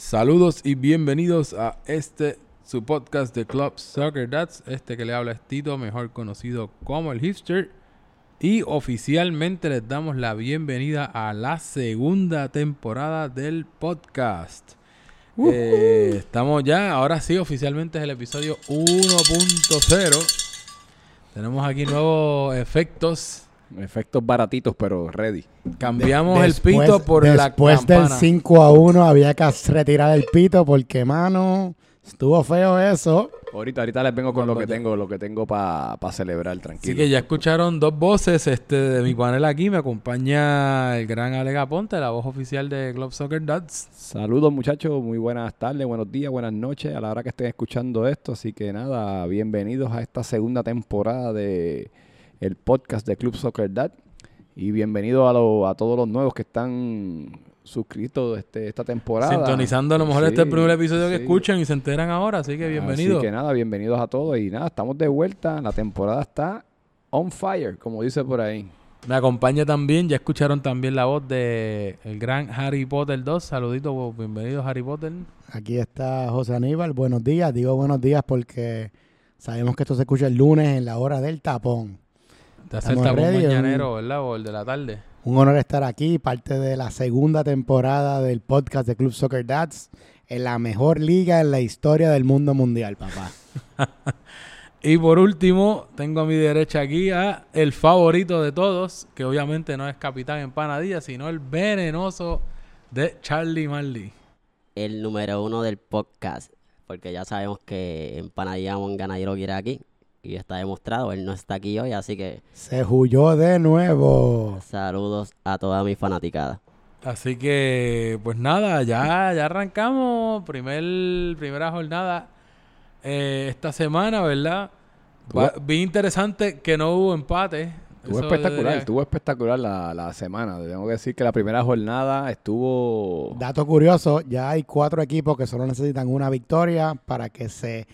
Saludos y bienvenidos a este su podcast de Club Soccer Dads. Este que le habla es Tito, mejor conocido como el Hipster. Y oficialmente les damos la bienvenida a la segunda temporada del podcast. Eh, estamos ya, ahora sí, oficialmente es el episodio 1.0. Tenemos aquí nuevos efectos. Efectos baratitos, pero ready. Cambiamos el pito por la Después del 5 a 1 había que retirar el pito porque, mano, estuvo feo eso. Ahorita, ahorita les vengo con lo que tengo, lo que tengo para celebrar, tranquilo. Así que ya escucharon dos voces este, de mi panel aquí. Me acompaña el gran Alega Ponte, la voz oficial de Club Soccer Dads. Saludos muchachos, muy buenas tardes, buenos días, buenas noches a la hora que estén escuchando esto. Así que nada, bienvenidos a esta segunda temporada de el podcast de Club Soccer Dad. Y bienvenidos a, a todos los nuevos que están suscritos este, esta temporada. Sintonizando a lo mejor este es el primer episodio que escuchan y se enteran ahora, así que bienvenidos. Así que nada, bienvenidos a todos y nada, estamos de vuelta. La temporada está on fire, como dice por ahí. Me acompaña también, ya escucharon también la voz de el gran Harry Potter 2. Saluditos, bienvenidos Harry Potter. Aquí está José Aníbal, buenos días. Digo buenos días porque sabemos que esto se escucha el lunes en la hora del tapón. Te el tapón mañanero, ¿verdad? O el de la tarde. Un honor estar aquí, parte de la segunda temporada del podcast de Club Soccer Dads, en la mejor liga en la historia del mundo mundial, papá. y por último, tengo a mi derecha aquí a el favorito de todos, que obviamente no es Capitán Empanadilla, sino el venenoso de Charlie Marley. El número uno del podcast, porque ya sabemos que Empanadilla Monganadero quiere aquí y está demostrado, él no está aquí hoy, así que... Se huyó de nuevo. Saludos a toda mi fanaticada. Así que, pues nada, ya, ya arrancamos. Primer, primera jornada eh, esta semana, ¿verdad? bien interesante que no hubo empate. Estuvo espectacular, estuvo espectacular la, la, semana. Tengo que decir que la primera jornada estuvo... Dato curioso, ya hay cuatro equipos que solo necesitan una victoria para que se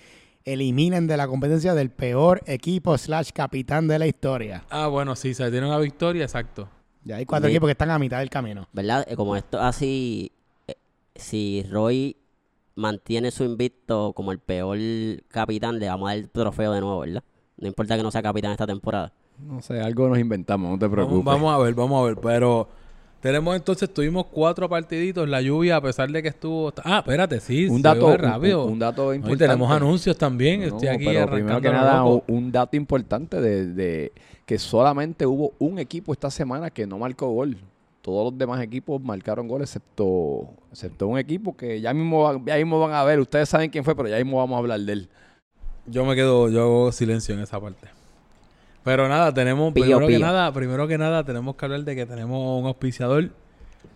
eliminen de la competencia del peor equipo slash capitán de la historia. Ah, bueno, sí, se tiene una victoria, exacto. Ya hay cuatro equipos que están a mitad del camino. ¿Verdad? Eh, como esto así, eh, si Roy mantiene su invicto como el peor capitán, le vamos a dar el trofeo de nuevo, ¿verdad? No importa que no sea capitán esta temporada. No sé, algo nos inventamos, no te preocupes. vamos a ver, vamos a ver, pero tenemos entonces, tuvimos cuatro partiditos. La lluvia, a pesar de que estuvo. Ah, espérate, sí. Un dato rápido. Un, dato importante. Y tenemos anuncios también. Estoy aquí pero primero que nada, un, dato importante de, que solamente hubo un equipo esta semana que no marcó gol. Todos los demás equipos marcaron gol, excepto, excepto un equipo que ya mismo, ya mismo van a ver. Ustedes saben quién fue, pero ya mismo vamos a hablar de él. Yo me quedo, yo hago silencio en esa parte. Pero nada, tenemos, primero que nada, primero que nada, tenemos que hablar de que tenemos un auspiciador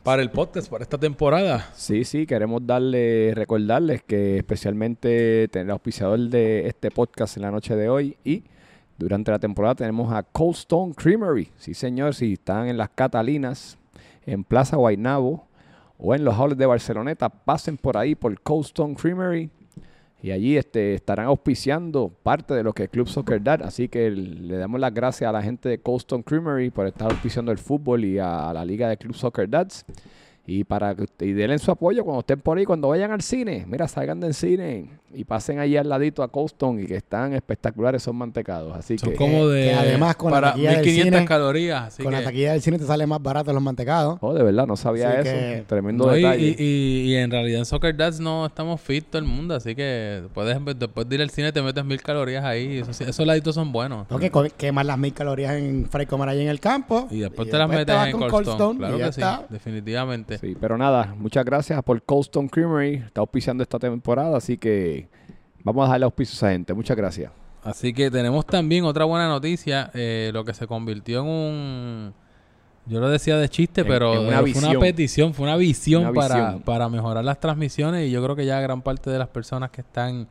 para el podcast, para esta temporada. Sí, sí, queremos darle, recordarles que especialmente tener el auspiciador de este podcast en la noche de hoy y durante la temporada tenemos a Cold Stone Creamery. Sí, señor, si están en las Catalinas, en Plaza Guaynabo o en los halls de Barceloneta, pasen por ahí por Cold Stone Creamery y allí este, estarán auspiciando parte de lo que es Club Soccer Dad. Así que le damos las gracias a la gente de Colston Creamery por estar auspiciando el fútbol y a, la liga de Club Soccer Dads. Y para que y denle su apoyo cuando estén por ahí, cuando vayan al cine. Mira, salgan del cine y pasen ahí al ladito a Colston y que están espectaculares son mantecados. Así son que, como de además con para 1500 calorías. con la taquilla del cine te sale más barato los mantecados. Oh, de verdad, no sabía eso. Tremendo detalle. Y, en realidad en Soccer Dads no estamos fit todo el mundo, así que puedes después de ir al cine te metes mil calorías ahí. Eso, esos laditos son buenos. que quemas las mil calorías en Fray Comer ahí en el campo. Y después te las metes en Colston. Claro que sí, definitivamente. Sí, pero nada, muchas gracias por Colston Creamery. Está auspiciando esta temporada, así que vamos a darle auspicios a esa gente. Muchas gracias. Así que tenemos también otra buena noticia, eh, lo que se convirtió en un... Yo lo decía de chiste, pero fue una petición, fue una visión, para, para mejorar las transmisiones y yo creo que ya gran parte de las personas que están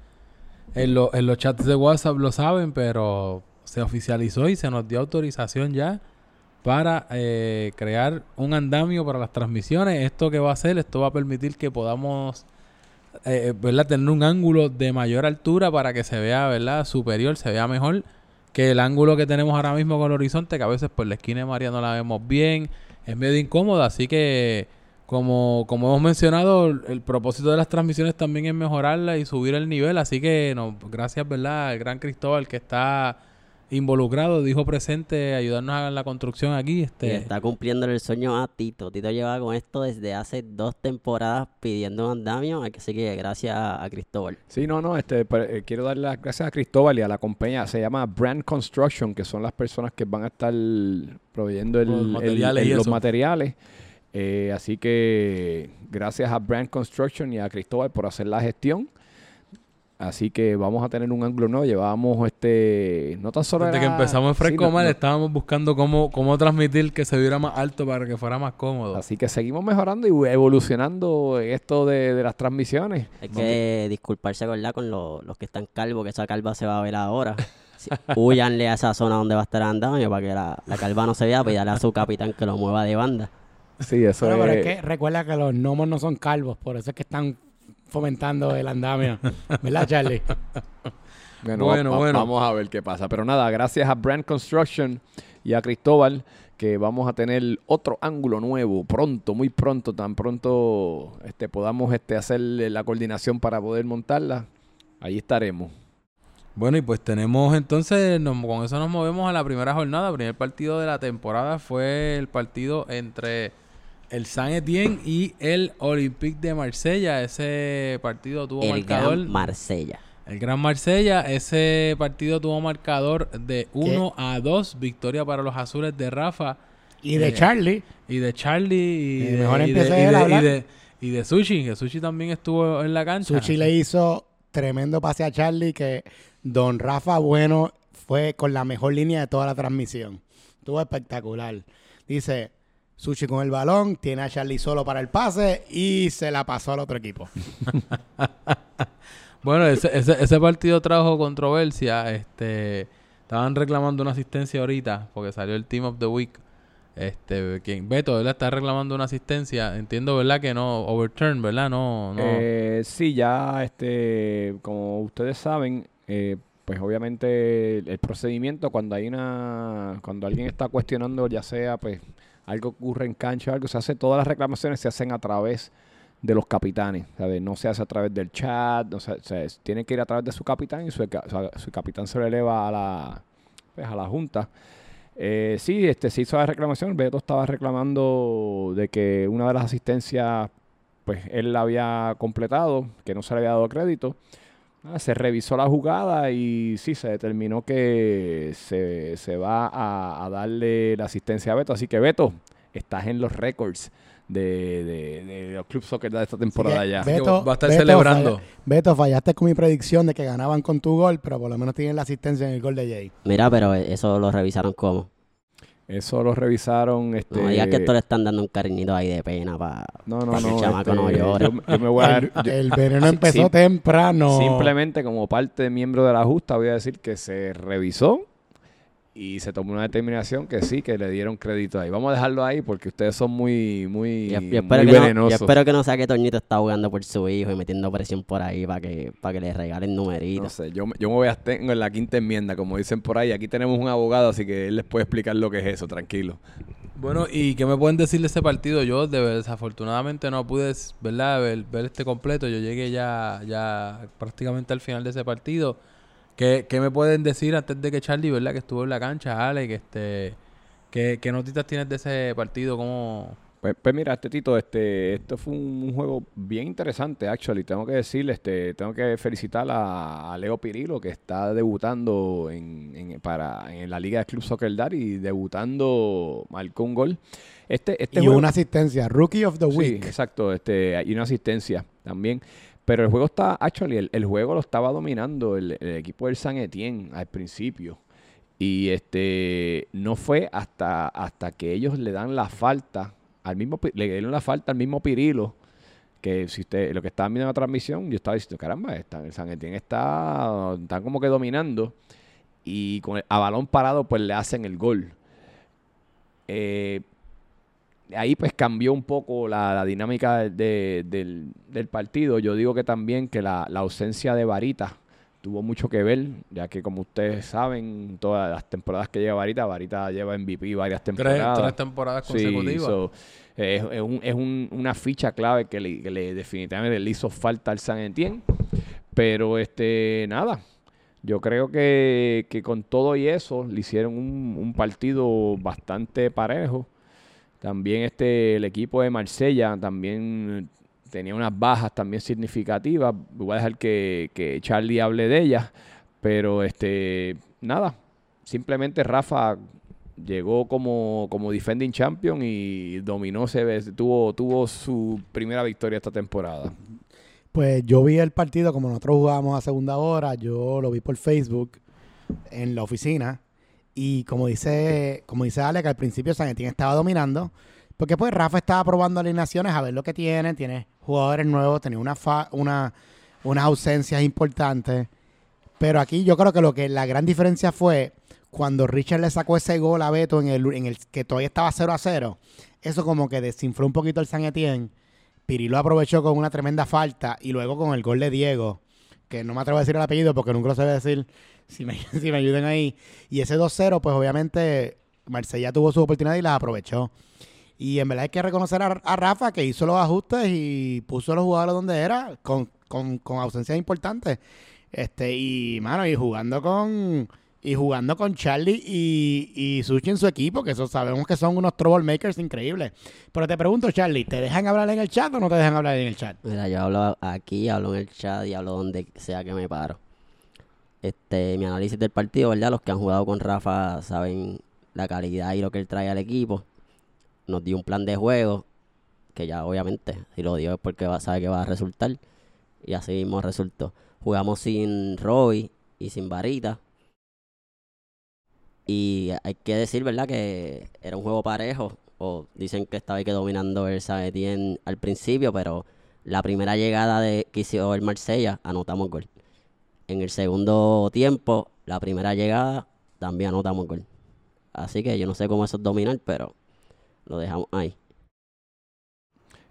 en, en los chats de WhatsApp lo saben, pero se oficializó y se nos dio autorización ya para eh, crear un andamio para las transmisiones. Esto que va a hacer, esto va a permitir que podamos eh, ¿verdad? tener un ángulo de mayor altura para que se vea ¿verdad? superior, se vea mejor que el ángulo que tenemos ahora mismo con el horizonte, que a veces por la esquina de María no la vemos bien, es medio incómoda, así que como, como hemos mencionado, el propósito de las transmisiones también es mejorarla y subir el nivel. Así que no, gracias, ¿verdad? Al gran Cristóbal que está involucrado, dijo presente, ayudarnos a la construcción aquí. Este... está cumpliendo el sueño a Tito. Tito lleva con esto desde hace dos temporadas pidiendo un andamio, así que gracias a, Cristóbal. Sí, no, no, este, eh, quiero dar las gracias a Cristóbal y a la compañía, se llama Brand Construction, que son las personas que van a estar proveyendo los materiales. los materiales. Eh, así que gracias a Brand Construction y a Cristóbal por hacer la gestión. Así que vamos a tener un ángulo nuevo. Llevábamos este. No tan solo. Desde que empezamos en Fresco estábamos buscando cómo, cómo transmitir que se viera más alto para que fuera más cómodo. Así que seguimos mejorando y evolucionando esto de, las transmisiones. Hay que disculparse ¿verdad? con los que están calvos, que esa calva se va a ver ahora. huyanle a esa zona donde va a estar andando para que la, la calva no se vea, pídale a su capitán que lo mueva de banda. Sí, eso es. Pero es que recuerda que los gnomos no son calvos, por eso es que están fomentando el andamio. ¿Verdad, Charlie? Bueno, bueno, Vamos a ver qué pasa. Pero nada, gracias a Brand Construction y a Cristóbal, que vamos a tener otro ángulo nuevo pronto, muy pronto, tan pronto este, podamos este, hacer la coordinación para poder montarla. Ahí estaremos. Bueno, y pues tenemos entonces, con eso nos movemos a la primera jornada. El primer partido de la temporada fue el partido entre el San Etienne y el Olympique de Marsella. Ese partido tuvo el marcador. Gran Marsella. El Gran Marsella. Ese partido tuvo marcador de 1 a 2. Victoria para los azules de Rafa. Y de eh, Charlie. Y de Charlie. Y, de, mejor y, de, y, de, Sushi. Que Sushi también estuvo en la cancha. Sushi le hizo tremendo pase a Charlie. Que Don Rafa Bueno fue con la mejor línea de toda la transmisión. Estuvo espectacular. Dice, Sushi con el balón, tiene a Charlie solo para el pase y se la pasó al otro equipo. bueno, ese, ese, partido trajo controversia. Este, estaban reclamando una asistencia ahorita porque salió el Team of the Week. Este, quien Beto, ¿verdad? Está reclamando una asistencia. Entiendo, ¿verdad? Que no overturn, ¿verdad? No, no. Eh, sí, ya, este, como ustedes saben, eh, pues obviamente el, el procedimiento cuando hay una, cuando alguien está cuestionando, ya sea, pues algo ocurre en cancha, algo se hace, todas las reclamaciones se hacen a través de los capitanes, ¿sabes? No se hace a través del chat, se, tiene que ir a través de su capitán y su, capitán se lo eleva a la, pues, a la junta. Eh, sí, este, se hizo la reclamación, Beto estaba reclamando de que una de las asistencias, pues él la había completado, que no se le había dado crédito. Ah, se revisó la jugada y sí, se determinó que se, va a, darle la asistencia a Beto. Así que Beto, estás en los récords de, de, los Club Soccer de esta temporada ya. Beto, va a estar celebrando. Beto, fallaste con mi predicción de que ganaban con tu gol, pero por lo menos tienen la asistencia en el gol de Jay. Mira, pero eso lo revisaron como. Eso lo revisaron. Este... No digas que esto le están dando un cariñito ahí de pena para no, no, no, que el chamaco no este, llore. el, veneno empezó temprano. Simplemente como parte de miembro de la justa voy a decir que se revisó y se tomó una determinación que sí, que le dieron crédito ahí. Vamos a dejarlo ahí porque ustedes son muy, muy, venenosos. yo espero que no sea que Toñito está jugando por su hijo y metiendo presión por ahí para que, para que le regalen numeritos. No sé, yo, yo me voy a tengo en la quinta enmienda, como dicen por ahí. Aquí tenemos un abogado, así que él les puede explicar lo que es eso, tranquilo. Bueno, ¿y qué me pueden decir de ese partido? Yo desafortunadamente no pude ¿verdad? Ver, ver este completo. Yo llegué ya, ya prácticamente al final de ese partido. ¿Qué, me pueden decir antes de que Charlie, verdad, que estuvo en la cancha, Ale, que este, qué, qué notitas tienes de ese partido? ¿Cómo...? Pues, pues, mira, este Tito, este, esto fue un, juego bien interesante, actually. Tengo que decirle, este, tengo que felicitar a, Leo Pirilo, que está debutando en, para, en la Liga de Club Soccer Dar y debutando, marcó un gol. Este, este y una asistencia, Rookie of the Week. Sí, exacto, este, y una asistencia también. Pero el juego está, actually, el, juego lo estaba dominando el, equipo del San Etienne al principio. Y este no fue hasta, hasta que ellos le dan la falta al mismo le dieron la falta al mismo Pirilo que si usted lo que estaba viendo en la transmisión yo estaba diciendo caramba está, el San Etienne está están como que dominando y con a balón parado pues le hacen el gol eh, ahí pues cambió un poco la, dinámica del, partido. Yo digo que también que la, ausencia de Varita tuvo mucho que ver, ya que como ustedes saben, todas las temporadas que lleva Varita, Varita lleva MVP varias temporadas. Tres, temporadas consecutivas. es, es, una ficha clave que le, definitivamente le hizo falta al San Etienne. Pero este nada, yo creo que, con todo y eso le hicieron un, un, partido bastante parejo. También este el equipo de Marsella también tenía unas bajas también significativas. Voy a dejar que, que Charlie hable de ellas. Pero este, nada, simplemente Rafa llegó como, como defending champion y dominó, se tuvo, tuvo su primera victoria esta temporada. Pues yo vi el partido como nosotros jugábamos a segunda hora, yo lo vi por Facebook en la oficina y como dice, como dice Ale, que al principio San estaba dominando, porque pues Rafa estaba probando alineaciones a ver lo que tiene, tiene jugadores nuevos, tenía una, una unas ausencias importantes. Pero aquí yo creo que lo que la gran diferencia fue cuando Richard le sacó ese gol a Beto en el, en el que todavía estaba 0 a 0. Eso como que desinfló un poquito el San Etienne. Pirilo aprovechó con una tremenda falta y luego con el gol de Diego, que no me atrevo a decir el apellido porque nunca lo sé decir, si me, si me ayuden ahí. Y ese 2-0, pues obviamente Marsella tuvo su oportunidad y la aprovechó. Y en verdad hay que reconocer a, Rafa que hizo los ajustes y puso a los jugadores donde era, con, con, con ausencias importantes. Este, y mano, y jugando con y jugando con Charlie y, y Sushi en su equipo, que eso sabemos que son unos troublemakers increíbles. Pero te pregunto, Charlie, ¿te dejan hablar en el chat o no te dejan hablar en el chat? Mira, yo hablo aquí, hablo en el chat y hablo donde sea que me paro. Este, mi análisis del partido, ¿verdad? Los que han jugado con Rafa saben la calidad y lo que él trae al equipo nos dio un plan de juego que ya obviamente, si lo dio es porque sabe que va a resultar. Y así mismo resultó. Jugamos sin Roy y sin Varita. Y hay que decir, ¿verdad? Que era un juego parejo. O dicen que estaba que dominando el Sabetien al principio, pero la primera llegada de que hizo el Marsella, anotamos gol. En el segundo tiempo, la primera llegada, también anotamos gol. Así que yo no sé cómo eso es dominar, pero lo dejamos ahí.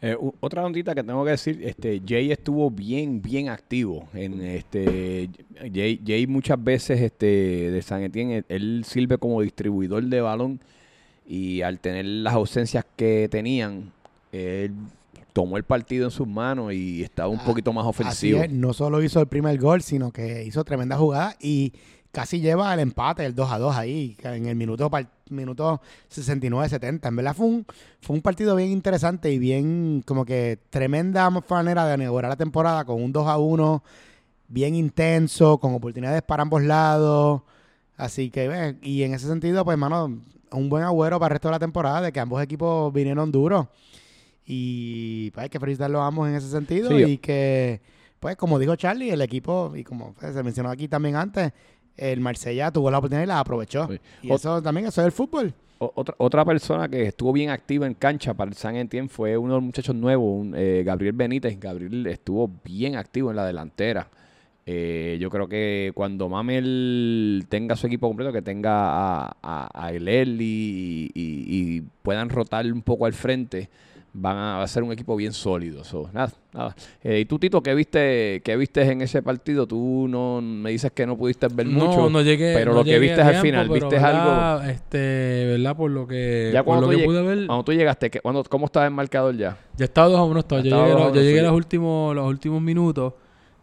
Eh, otra notita que tengo que decir, este Jay estuvo bien, bien activo. En este Jay, Jay muchas veces este de San Etienne, él sirve como distribuidor de balón y al tener las ausencias que tenían, él tomó el partido en sus manos y estaba un ah, poquito más ofensivo. no solo hizo el primer gol, sino que hizo tremenda jugada y casi lleva el empate, el 2 a 2 ahí, en el minuto, minuto 69-70. En verdad fue un, fue un partido bien interesante y bien, como que tremenda manera de inaugurar la temporada con un 2 a 1, bien intenso, con oportunidades para ambos lados. Así que, y en ese sentido, pues, hermano, un buen agüero para el resto de la temporada, de que ambos equipos vinieron duros. Y pues, hay que felicitarlos a ambos en ese sentido. y que, pues, como dijo Charlie, el equipo, y como pues, se mencionó aquí también antes, el Marsella tuvo la oportunidad y la aprovechó. Y eso también, eso es el fútbol. Otra, otra persona que estuvo bien activa en cancha para el San Etienne fue uno de los muchachos nuevos, eh, Gabriel Benítez. Gabriel estuvo bien activo en la delantera. Eh, yo creo que cuando Mamel tenga su equipo completo, que tenga a, a, y, y, puedan rotar un poco al frente, van a, ser un equipo bien sólido. nada, nada. Eh, ¿Y tú, Tito, qué viste, qué viste en ese partido? Tú no me dices que no pudiste ver mucho. No llegué. Pero lo que viste al final, ¿viste algo? Este, ¿verdad? Por lo que, ya cuando lo que pude ver. Cuando tú llegaste, ¿cómo estaba el marcador ya? Ya estaba 2 a 1. Yo llegué, yo llegué a los últimos, los últimos minutos.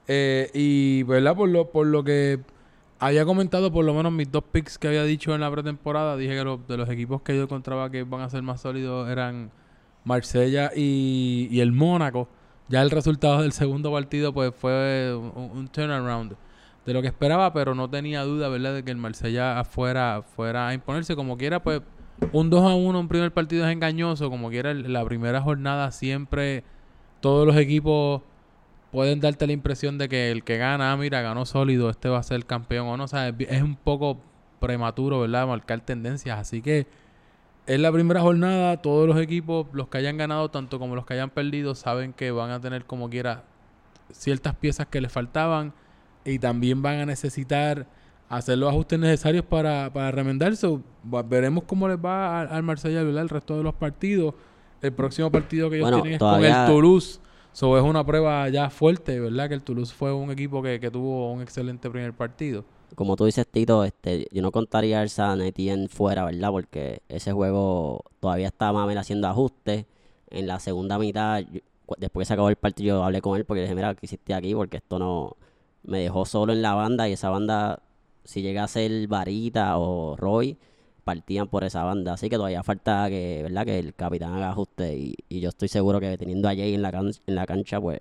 Eh, y, ¿verdad? Por lo, por lo que había comentado, por lo menos mis dos picks que había dicho en la pretemporada, dije que de los equipos que yo encontraba que van a ser más sólidos eran Marsella y, el Mónaco. Ya el resultado del segundo partido pues fue un, turnaround de lo que esperaba, pero no tenía duda, ¿verdad?, de que el Marsella fuera, fuera a imponerse como quiera, pues un 2 a 1 un primer partido es engañoso, como quiera la primera jornada siempre todos los equipos pueden darte la impresión de que el que gana, ah, mira, ganó sólido, este va a ser campeón o no, o sea, es un poco prematuro, ¿verdad?, marcar tendencias, así que es la primera jornada, todos los equipos, los que hayan ganado tanto como los que hayan perdido, saben que van a tener como quiera ciertas piezas que les faltaban y también van a necesitar hacer los ajustes necesarios para, para remendarse. Veremos cómo les va al, Marsella el resto de los partidos. El próximo partido que ellos tienen es con el Toulouse. So, es una prueba ya fuerte, ¿verdad? Que el Toulouse fue un equipo que, que tuvo un excelente primer partido. Como tú dices, Tito, este, yo no contaría al San Etienne fuera, ¿verdad? Porque ese juego todavía está menos haciendo ajustes. En la segunda mitad, después que se acabó el partido, yo hablé con él porque le dije, mira, ¿qué hiciste aquí? Porque esto no... Me dejó solo en la banda y esa banda, si llega a ser Varita o Roy, partían por esa banda. Así que todavía falta que, ¿verdad? que el capitán haga ajuste. Y, y yo estoy seguro que teniendo a Jay en la, en la cancha, pues.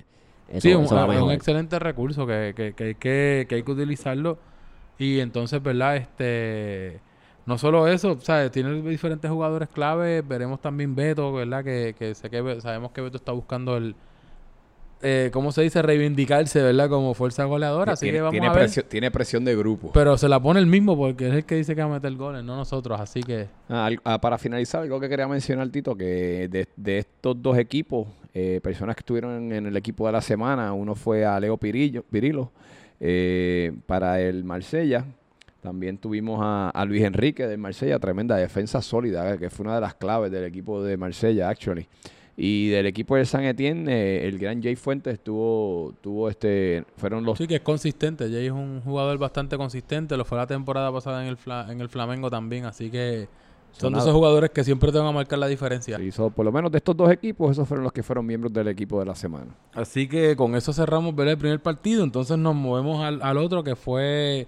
Eso, sí, un, es un excelente recurso que, que, que, que, que hay que utilizarlo. Y entonces, ¿verdad? Este. No solo eso, ¿sabes? Tiene diferentes jugadores clave. Veremos también Beto, ¿verdad? Que, que, sé que sabemos que Beto está buscando el, eh, ¿cómo se dice? Reivindicarse, ¿verdad? Como fuerza goleadora. Así tiene, que vamos tiene a ver. Presión, tiene presión de grupo. Pero se la pone el mismo porque es el que dice que va a meter goles, no nosotros. Así que. Ah, ah, para finalizar, algo que quería mencionar, Tito, que de, estos dos equipos, eh, personas que estuvieron en, el equipo de la semana, uno fue a Leo Pirillo, Pirilo eh, para el Marsella. También tuvimos a, Luis Enrique de Marsella, tremenda defensa sólida, que fue una de las claves del equipo de Marsella, actually. Y del equipo de San Etienne, eh, el gran Jay Fuentes tuvo, tuvo este, fueron los... Sí, que es consistente. Jay es un jugador bastante consistente. Lo fue la temporada pasada en el, en el Flamengo también. Así que son de esos jugadores que siempre te van a marcar la diferencia. Sí, por lo menos de estos dos equipos, esos fueron los que fueron miembros del equipo de la semana. Así que con eso cerramos ¿verdad? el primer partido. Entonces nos movemos al, al otro que fue...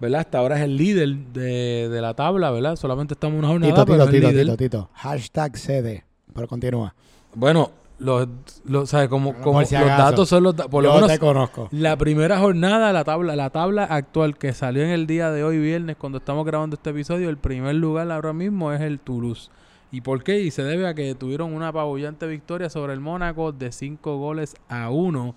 ¿verdad? Hasta ahora es el líder de, de la tabla, ¿verdad? Solamente estamos una jornada, tito, pero tito, tito, tito, Hashtag CD. Pero continúa. Bueno, los, los, ¿sabes? Como, como los datos son los por lo menos te conozco. La primera jornada, la tabla, la tabla actual que salió en el día de hoy, viernes, cuando estamos grabando este episodio, el primer lugar ahora mismo es el Toulouse. ¿Y por qué? Y se debe a que tuvieron una apabullante victoria sobre el Mónaco de 5 goles a 1.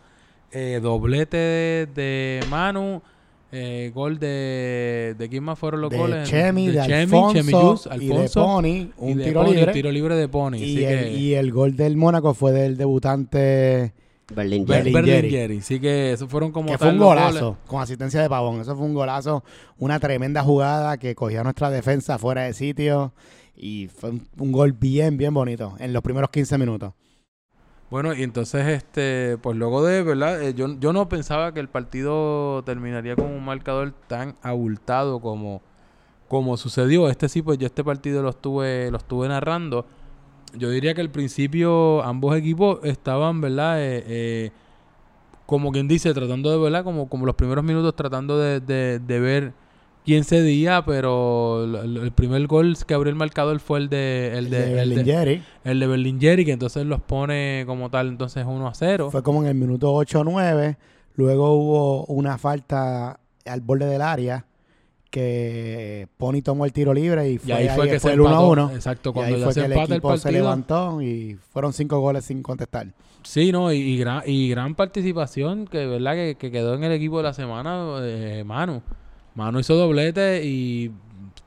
Eh, doblete de, de Manu eh, gol de, de quién más fueron los de goles Chemi, de, Chemi, Alfonso, y de Pony un tiro libre. tiro libre de Pony y, el, y el gol del Mónaco fue del debutante Berlingeri. Sí que eso fueron como que fue un golazo con asistencia de Pavón. Eso fue un golazo una tremenda jugada que cogió a nuestra defensa fuera de sitio y fue un, un gol bien bien bonito en los primeros 15 minutos bueno, y entonces, este, pues luego de, ¿verdad? Eh, yo, yo no pensaba que el partido terminaría con un marcador tan abultado como, como sucedió. Este sí, pues yo este partido lo estuve, lo estuve narrando. Yo diría que al principio ambos equipos estaban, ¿verdad? Eh, eh, como quien dice, tratando de, ¿verdad? Como, como los primeros minutos tratando de, de, de ver quién cedía, pero el, primer gol que abrió el marcador fue el de el, de, Berlingeri. El de Berlingeri, que entonces los pone como tal entonces 1 a 0. Fue como en el minuto 8 o 9. Luego hubo una falta al borde del área que Pony tomó el tiro libre y fue, ahí fue, que el 1 a 1. Exacto, cuando y ahí fue que el equipo se levantó y fueron cinco goles sin contestar. Sí, no, y, gran, y gran participación que verdad que, que, quedó en el equipo de la semana, de Manu. Mano hizo doblete y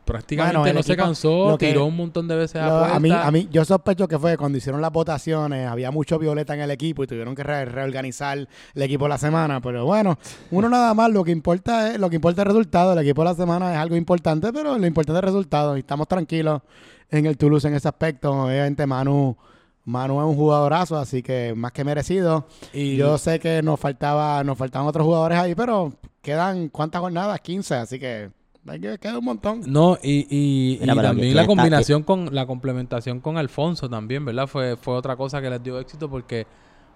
prácticamente no se cansó, tiró un montón de veces a, a mí, a mí, yo sospecho que fue cuando hicieron las votaciones, había mucho violeta en el equipo y tuvieron que reorganizar el equipo la semana. Pero bueno, uno nada más, lo que importa es, lo que importa el resultado. El equipo de la semana es algo importante, pero lo importante es el resultado. Y estamos tranquilos en el Toulouse en ese aspecto. Obviamente, Manu. Manu es un jugadorazo, así que más que merecido. Y yo sé que nos faltaba, nos faltaban otros jugadores ahí, pero quedan cuántas jornadas, 15, así que hay que queda un montón. No, y, y, también la combinación con la complementación con Alfonso también, ¿verdad? Fue, fue otra cosa que les dio éxito porque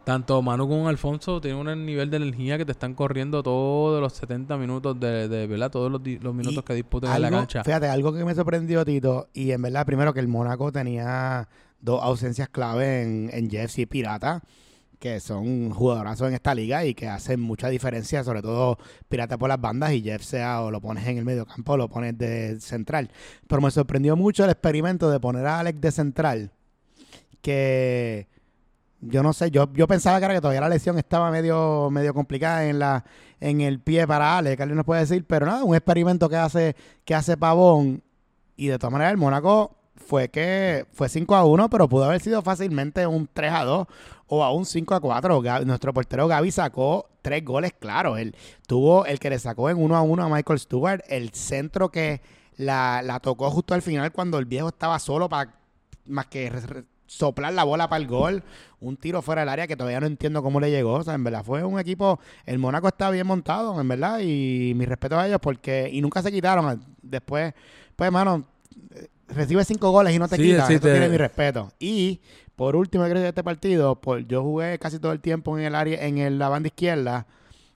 tanto Manu como Alfonso tienen un nivel de energía que te están corriendo todos los 70 minutos de, de ¿verdad? Todos los, los minutos que disputen en la cancha. Fíjate, algo que me sorprendió, Tito, y en verdad, primero que el Mónaco tenía dos ausencias clave en, en Jeffs y Pirata que son jugadorazos en esta liga y que hacen mucha diferencia, sobre todo Pirata por las bandas y Jeff sea o lo pones en el medio campo o lo pones de central. Pero me sorprendió mucho el experimento de poner a Alex de central, que yo no sé, yo, yo pensaba que, era que todavía la lesión estaba medio, medio complicada en la en el pie para Alex, que alguien nos puede decir, pero nada, un experimento que hace, que hace Pavón y de todas maneras el Mónaco fue que fue 5 a 1, pero pudo haber sido fácilmente un 3 a 2 o a un 5 a 4. nuestro portero Gaby sacó tres goles claro. Él tuvo el que le sacó en 1 a 1 a Michael Stewart, el centro que la, tocó justo al final cuando el viejo estaba solo para más que soplar la bola para el gol, un tiro fuera del área que todavía no entiendo cómo le llegó. O sea, en verdad fue un equipo, el Mónaco está bien montado, en verdad, y mi respeto a ellos porque, y nunca se quitaron. Después, pues hermano, recibe cinco goles y no te quitas, eso tiene mi respeto. Y por último, creo que este partido, pues yo jugué casi todo el tiempo en el área, en la banda izquierda.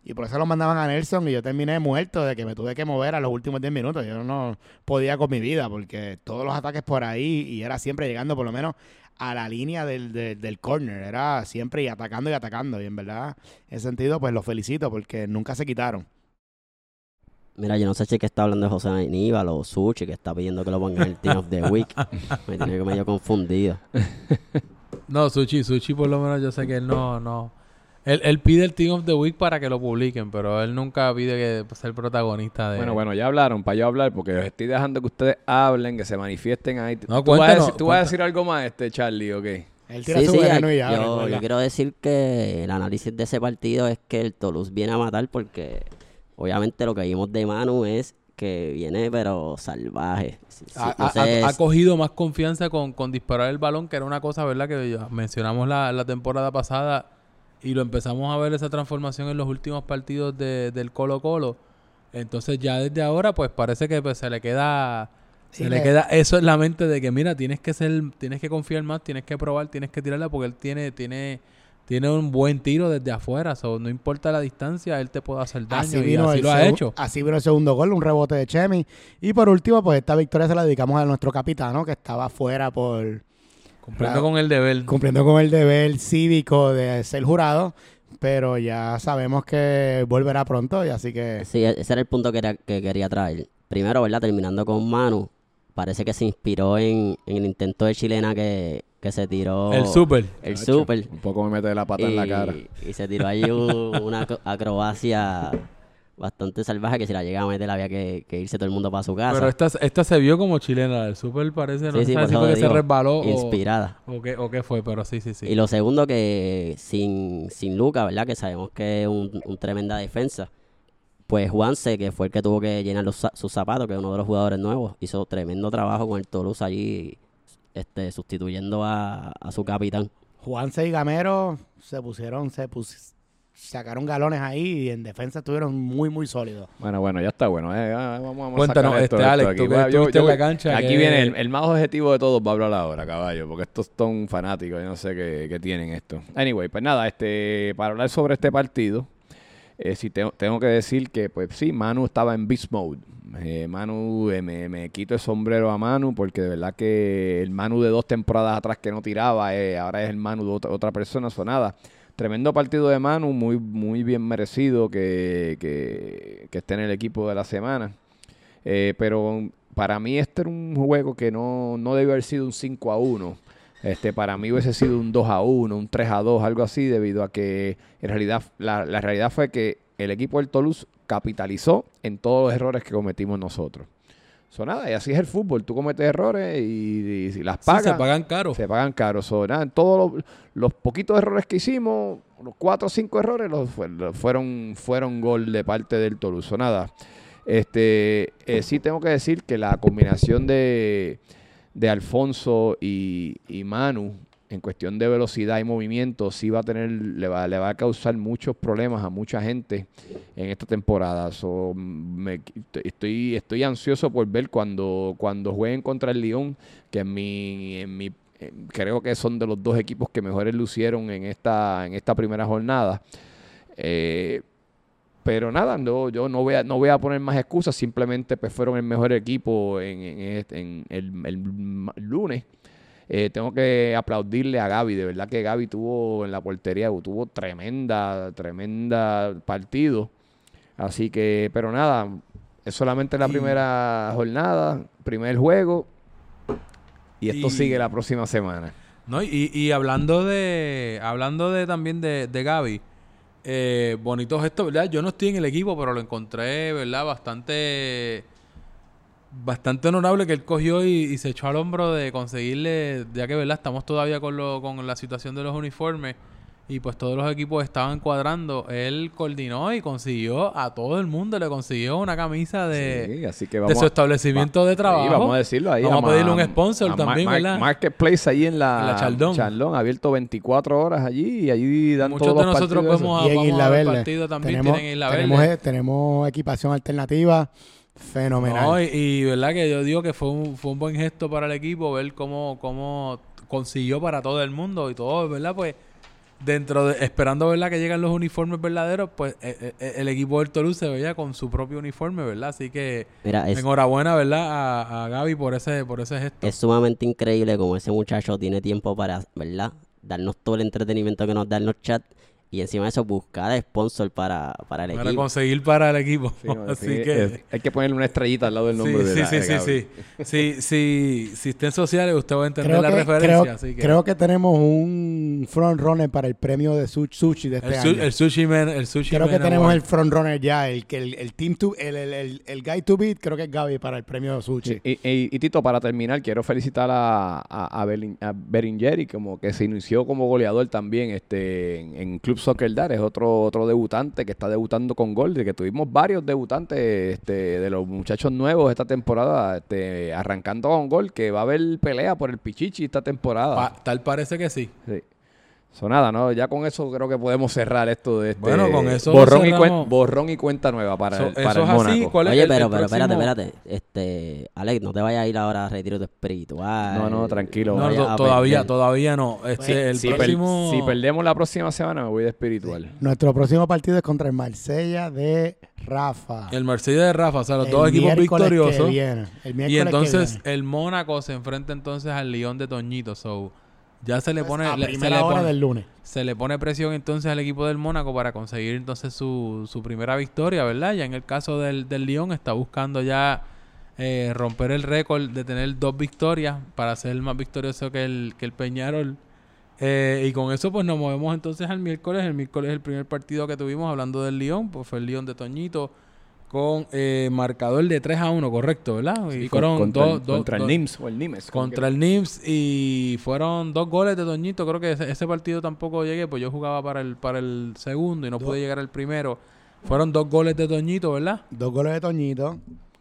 Y por eso lo mandaban a Nelson y yo terminé muerto de que me tuve que mover a los últimos 10 minutos. Yo no podía con mi vida porque todos los ataques por ahí y era siempre llegando por lo menos a la línea del, del, corner. Era siempre y atacando y atacando. Y en verdad, en ese sentido, pues los felicito porque nunca se quitaron. Mira, yo no sé si es que está hablando de José Aníbal o Suchi, que está pidiendo que lo pongan en el Team of the Week. Me tiene medio confundido. No, Suchi, Suchi por lo menos yo sé que él no, no, él, pide el Team of the Week para que lo publiquen, pero él nunca pide que sea el protagonista de. Bueno, bueno, ya hablaron, para yo hablar, porque os estoy dejando que ustedes hablen, que se manifiesten ahí. No, ¿Tú, vas a decir, ¿tú vas a decir algo más, este Charlie, o qué? sí, sí, yo, yo, quiero decir que el análisis de ese partido es que el Toulouse viene a matar porque obviamente lo que vimos de Manu es que viene pero salvaje. ha, cogido más confianza con, con, disparar el balón, que era una cosa, ¿verdad? Que mencionamos la, la temporada pasada y lo empezamos a ver esa transformación en los últimos partidos de, del Colo Colo. Entonces ya desde ahora pues parece que pues, se le queda se le queda eso en la mente de que mira, tienes que ser tienes que confiar más, tienes que probar, tienes que tirarla porque él tiene tiene tiene un buen tiro desde afuera, no importa la distancia, él te puede hacer daño así y así lo ha hecho. Así vino el segundo gol, un rebote de Chemi. Y por último, pues esta victoria se la dedicamos a nuestro capitán, que estaba afuera por Cumpliendo con el deber. Cumpliendo con el deber cívico de ser jurado, pero ya sabemos que volverá pronto y así que... Sí, e-, ese era el punto que, que quería traer. Primero, ¿verdad? Terminando con Manu, parece que se inspiró en, el intento de chilena que, se tiró. El super. El super. Un poco me mete la pata en la cara. Y se tiró ahí una acrobacia bastante salvaje que si la llegaba a meter había que, irse todo el mundo para su casa. Pero esta, esta se vio como chilena, el super parece, no si fue que se resbaló inspirada. O, qué, o qué fue, pero sí, sí, sí. Y lo segundo que sin, sin Luca, ¿verdad? Que sabemos que es un, tremenda defensa. Pues Juanse, que fue el que tuvo que llenar sus zapatos, que es uno de los jugadores nuevos, hizo tremendo trabajo con el Toulouse allí, este, sustituyendo a, a su capitán. Juanse y Gamero se pusieron, se pusieron sacaron galones ahí y en defensa estuvieron muy, muy sólidos. Bueno, bueno, ya está bueno. Eh, vamos, Cuéntanos, este, Alex, tú que en la cancha. Aquí viene el, más objetivo de todos va a hablar ahora, caballo, porque estos son fanáticos, yo no sé qué, tienen esto. Anyway, pues nada, este para hablar sobre este partido, eh, sí tengo, tengo, que decir que, pues sí, Manu estaba en beast mode. Eh, Manu, eh, me, me, quito el sombrero a Manu porque de verdad que el Manu de dos temporadas atrás que no tiraba, ahora es el Manu de otra, otra persona, sonada. Tremendo partido de Manu, muy, muy bien merecido que, que, esté en el equipo de la semana. Eh, pero para mí este era un juego que no, no debió haber sido un 5 a 1. Este, para mí hubiese sido un 2 a 1, un 3 a 2, algo así, debido a que en realidad la, la realidad fue que el equipo del Toulouse capitalizó en todos los errores que cometimos nosotros. So, nada, y así es el fútbol. Tú cometes errores y, las pagas. se pagan caro. Se pagan caro. So, nada, todos los, poquitos errores que hicimos, los cuatro o cinco errores, los, fueron, fueron gol de parte del Toulouse. nada, este, eh, sí tengo que decir que la combinación de, de Alfonso y, y Manu en cuestión de velocidad y movimiento, sí va a tener, le va, le va a causar muchos problemas a mucha gente en esta temporada. estoy, estoy ansioso por ver cuando, cuando jueguen contra el Lyon, que en mi, en mi creo que son de los dos equipos que mejores lucieron en esta, en esta primera jornada. Eh, pero nada, no, yo no voy, a, no voy a poner más excusas, simplemente pues fueron el mejor equipo en, en, el lunes. Eh, tengo que aplaudirle a Gaby, de verdad que Gaby tuvo en la portería, tuvo tremenda, tremenda partido. Así que, pero nada, es solamente la primera jornada, primer juego, y esto sigue la próxima semana. No, y, y, hablando de, hablando de también de, de Gaby, eh, bonito gesto, ¿verdad? Yo no estoy en el equipo, pero lo encontré, ¿verdad? Bastante bastante honorable que él cogió y, se echó al hombro de conseguirle, ya que verdad estamos todavía con, lo, con la situación de los uniformes, y pues todos los equipos estaban cuadrando, él coordinó y consiguió a todo el mundo, le consiguió una camisa de, así que de su establecimiento de trabajo. vamos a decirlo ahí. Vamos a, pedirle un sponsor también, ¿verdad? Marketplace ahí en la, Chaldón. abierto 24 horas allí y allí dan Muchos de nosotros vamos a, vamos a ver partido también tenemos, tenemos, e, tenemos, equipación alternativa fenomenal. y, y, verdad que yo digo que fue un, fue un buen gesto para el equipo ver cómo, cómo consiguió para todo el mundo y todo, ¿verdad? Pues dentro de, esperando verdad que llegan los uniformes verdaderos pues eh, eh, el equipo del Toulouse se veía con su propio uniforme verdad así que enhorabuena verdad a, a, Gaby por ese por ese gesto. Es sumamente increíble como ese muchacho tiene tiempo para verdad darnos todo el entretenimiento que nos da en los chats y encima de eso buscar sponsor para, para el equipo. Para conseguir para el equipo. Así que... hay que ponerle una estrellita al lado del nombre sí, de sí, la, sí, sí, sí, sí. Si estén sociales, usted va a entender la referencia. Creo, que... creo que tenemos un front runner para el premio de sushi de este el año. el sushi man, el sushi Creo que tenemos el front runner ya, el que el, el, team to, el, el, el, guy to beat, creo que es Gaby para el premio de sushi. Y, y, Tito, para terminar, quiero felicitar a, a, a, Beringer, como que se inició como goleador también este en, en Club Soccer Dar, es otro otro, debutante que está debutando con gol, de que tuvimos varios debutantes este, de los muchachos nuevos esta temporada, este, arrancando con gol, que va a haber pelea por el Pichichi esta temporada. tal parece que sí. Sí. So, nada, ¿no? Ya con eso creo que podemos cerrar esto de este bueno, con eso borrón, y, borrón y cuenta nueva para, el, para Mónaco. Oye, pero, pero espérate, espérate. Este, Alex, no te vayas a ir ahora a retiro de espiritual. No, no, tranquilo. todavía, todavía no. Este, el si, próximo... si perdemos la próxima semana me voy de espiritual. Nuestro próximo partido es contra el Marsella de Rafa. El Marsella de Rafa, o sea, los dos equipos victoriosos. El y entonces el Mónaco se enfrenta entonces al León de Toñito. So, ya se le pone. A se le pone, del lunes. Se le pone presión entonces al equipo del Mónaco para conseguir entonces su, su primera victoria, ¿verdad? Ya en el caso del, del Lyon está buscando ya eh, romper el récord de tener dos victorias para ser más victorioso que el, que el Peñarol. Eh, y con eso pues nos movemos entonces al miércoles. El miércoles el primer partido que tuvimos hablando del Lyon, pues fue el Lyon de Toñito con eh, marcador de 3 a 1, correcto, ¿verdad? y fueron contra, dos, contra el NIMS o el NIMES. Contra el NIMS y fueron dos goles de Toñito. Creo que ese, partido tampoco llegué, pues yo jugaba para el, para el segundo y no pude llegar al primero. Fueron dos goles de Toñito, ¿verdad? Dos goles de Toñito.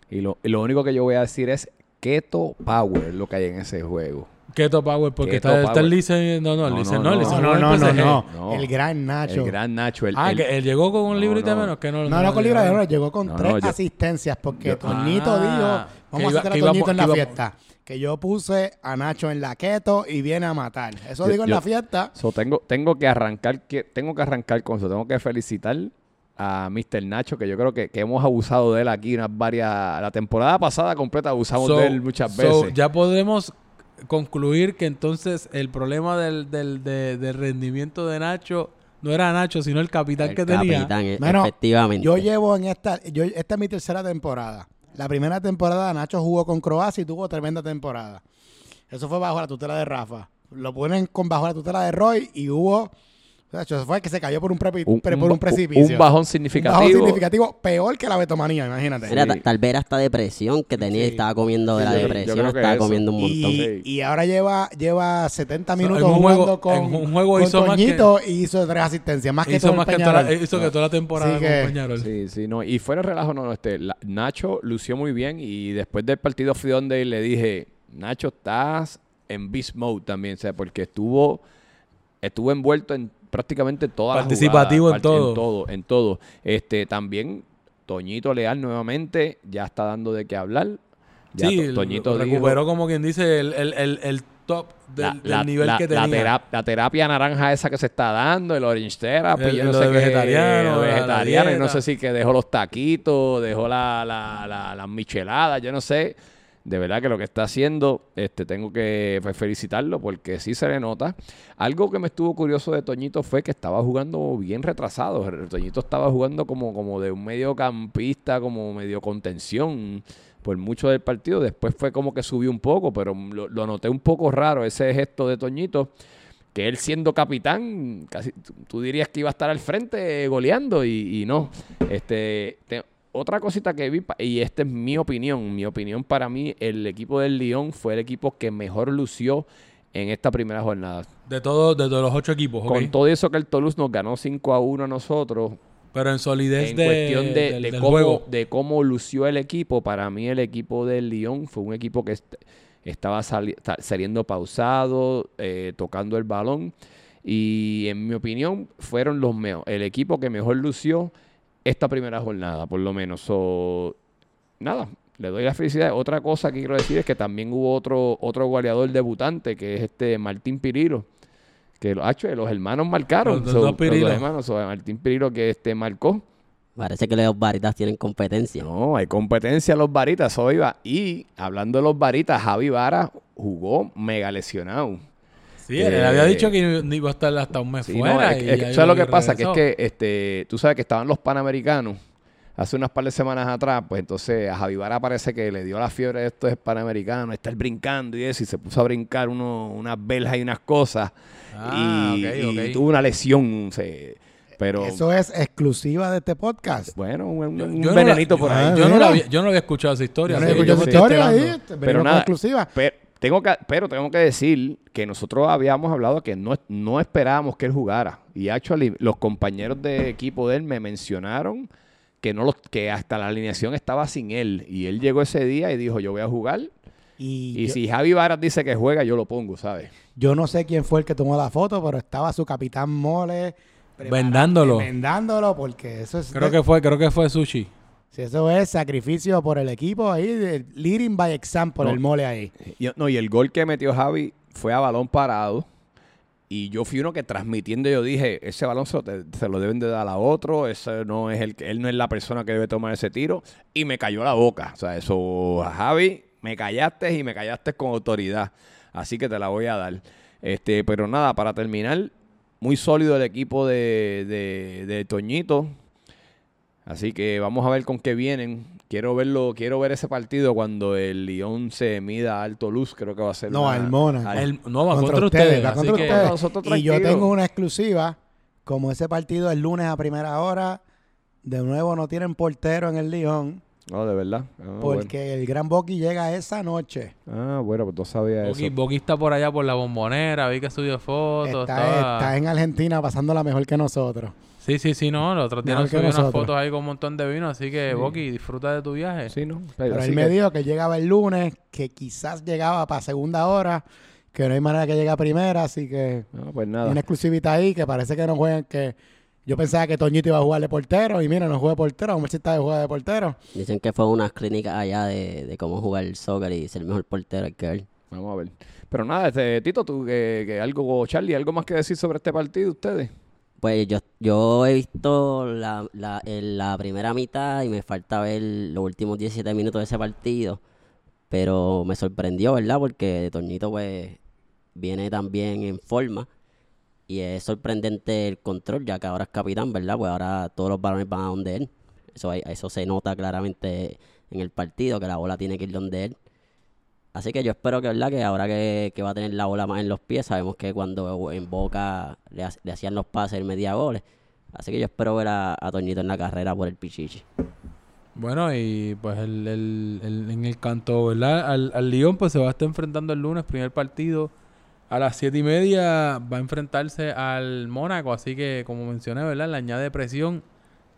Y lo, y lo único que yo voy a decir es Keto Power, lo que hay en ese juego. Keto Power, porque está, está, el Lice. No, no, el no, no, no, no, no, no, El gran Nacho. El gran Nacho. El, ah, que él llegó con un libro y menos que no. No, no, con libro de menos, llegó con tres asistencias, porque Toñito ah, dijo, vamos a hacer a Toñito en la fiesta. Que yo puse a Nacho en la keto y viene a matar. Eso digo en la fiesta. tengo, tengo que arrancar, que, tengo que arrancar con eso. Tengo que felicitar a Mr. Nacho, que yo creo que, que, hemos abusado de él aquí unas varias... La temporada pasada completa abusamos de él muchas veces. ya podemos concluir que entonces el problema del, del, rendimiento de Nacho no era Nacho, sino el capitán que tenía. E- efectivamente. Yo llevo en esta, yo, esta es mi tercera temporada. La primera temporada Nacho jugó con Croacia y tuvo tremenda temporada. Eso fue bajo la tutela de Rafa. Lo ponen con bajo la tutela de Roy y hubo eso fue que se cayó por un, por un precipicio. Un bajón significativo. Un bajón significativo peor que la betomanía, imagínate. Mira, tal vez era esta depresión que tenía, estaba comiendo de la depresión, estaba comiendo un montón. Y, ahora lleva, lleva 70 minutos jugando con, un juego hizo Toñito y hizo tres asistencias, más que hizo todo más que toda, hizo que toda la temporada sí, Sí, sí, no. Y fuera relajo, no, este, Nacho lució muy bien y después del partido fui donde le dije, Nacho, estás en beast mode también, o sea, porque estuvo, estuvo envuelto en prácticamente toda Participativo en todo. En todo, en todo. Este, también Toñito Leal nuevamente ya está dando de qué hablar. sí, Toñito recuperó como quien dice el, el, el, top del, nivel que tenía. La, terapia naranja esa que se está dando, el orange therapy, el, yo no sé vegetariano, vegetariano, y no sé si que dejó los taquitos, dejó la, la, las micheladas, yo no sé de verdad que lo que está haciendo, este, tengo que pues, felicitarlo porque sí se le nota. Algo que me estuvo curioso de Toñito fue que estaba jugando bien retrasado. Toñito estaba jugando como, como de un mediocampista, como medio contención por mucho del partido. Después fue como que subió un poco, pero lo, noté un poco raro ese gesto de Toñito que él siendo capitán, casi tú dirías que iba a estar al frente goleando y, no. Este, otra cosita que vi, y esta es mi opinión, mi opinión para mí, el equipo del Lyon fue el equipo que mejor lució en esta primera jornada. De, todo, de todos los ocho equipos, Con todo eso que el Toulouse nos ganó 5 a 1 a nosotros. Pero en solidez en de, cuestión de, cómo, de cómo lució el equipo, para mí el equipo del Lyon fue un equipo que estaba saliendo pausado, eh, tocando el balón. Y en mi opinión, fueron los mejores. El equipo que mejor lució esta primera jornada, por lo menos. So, nada, le doy la felicidad. Otra cosa que quiero decir es que también hubo otro, otro goleador debutante, que es este Martín Pirilo. Que lo, hecho, los hermanos marcaron. Los, dos hermanos, Martín Pirilo que este marcó. Parece que los varitas tienen competencia. No, hay competencia los varitas, eso iba. Y hablando de los varitas, Javi Vara jugó mega lesionado. Sí, él había eh, dicho que iba a estar hasta un mes fuera. No, lo que pasa? Que es que este, tú sabes que estaban los panamericanos hace unas par de semanas atrás, pues entonces a Javi Vara parece que le dio la fiebre de estos panamericanos, estar brincando y eso, y se puso a brincar uno, unas velas y unas cosas. Ah, y, tuvo una lesión. pero, Eso es exclusiva de este podcast. Bueno, un, venenito por ahí. Yo no, había, yo no, había, escuchado esa historia. Yo no había escuchado esa historia ahí, pero nada, exclusiva. Pero, tengo que, pero tengo que decir que nosotros habíamos hablado que no, no esperábamos que él jugara. Y actually, los compañeros de equipo de él me mencionaron que, no los, que hasta la alineación estaba sin él. Y él llegó ese día y dijo, yo voy a jugar. Y, si Javi Varas dice que juega, yo lo pongo, ¿sabes? Yo no sé quién fue el que tomó la foto, pero estaba su capitán Mole. Vendándolo. Vendándolo porque eso es... Creo que fue, creo que fue Sushi. Si eso es sacrificio por el equipo ahí, leading by example, el mole ahí. no, y el gol que metió Javi fue a balón parado y yo fui uno que transmitiendo, yo dije, ese balón se lo, deben de dar a otro, ese no es el él no es la persona que debe tomar ese tiro. Y me cayó la boca. O sea, eso, Javi, me callaste y me callaste con autoridad. Así que te la voy a dar. Este, pero nada, para terminar, muy sólido el equipo de, de, de Toñito. Así que vamos a ver con qué vienen. Quiero verlo, quiero ver ese partido cuando el Lyon se mida a Alto Luz, creo que va a ser. No, al Mona. no, va contra, ustedes. y yo tengo una exclusiva. Como ese partido es lunes a primera hora, de nuevo no tienen portero en el Lyon. No, de verdad. Ah, porque el gran Boqui llega esa noche. Ah, bueno, pues tú sabías eso. Boqui está por allá por la bombonera, vi que subió fotos. está en Argentina pasándola mejor que nosotros. Sí, sí, sí, no. El otro día nos subió unas fotos ahí con un montón de vino. Así que, Boqui, disfruta de tu viaje. Sí, ¿no? Pero, él me dijo que llegaba el lunes, que quizás llegaba para segunda hora, que no hay manera que llegue a primera. Así que, no, pues nada. Una exclusivita ahí que parece que no juegan, que yo pensaba que Toñito iba a jugar de portero y mira, no juega de portero, vamos a ver si está de jugar de portero. Dicen que fue unas clínicas allá de, cómo jugar el soccer y ser el mejor portero que él. Vamos a ver. Pero nada, este, Tito, tú que, que algo, Charlie, ¿algo más que decir sobre este partido ustedes? Pues yo, yo he visto la, la, la primera mitad y me falta ver los últimos 17 minutos de ese partido. Pero me sorprendió, ¿verdad? Porque Tornito pues viene también en forma. Y es sorprendente el control, ya que ahora es capitán, ¿verdad? Pues ahora todos los balones van a donde él. Eso, eso se nota claramente en el partido, que la bola tiene que ir donde él. Así que yo espero que, ¿verdad? Que ahora que, va a tener la bola más en los pies, sabemos que cuando en Boca le, hacían los pases, el media goles. Así que yo espero ver a, Toñito en la carrera por el Pichichi. Bueno, y pues el, en el canto, ¿verdad? Al, al Lyon pues se va a estar enfrentando el lunes, primer partido. A las siete y media va a enfrentarse al Mónaco, así que como mencioné, ¿verdad? Le añade presión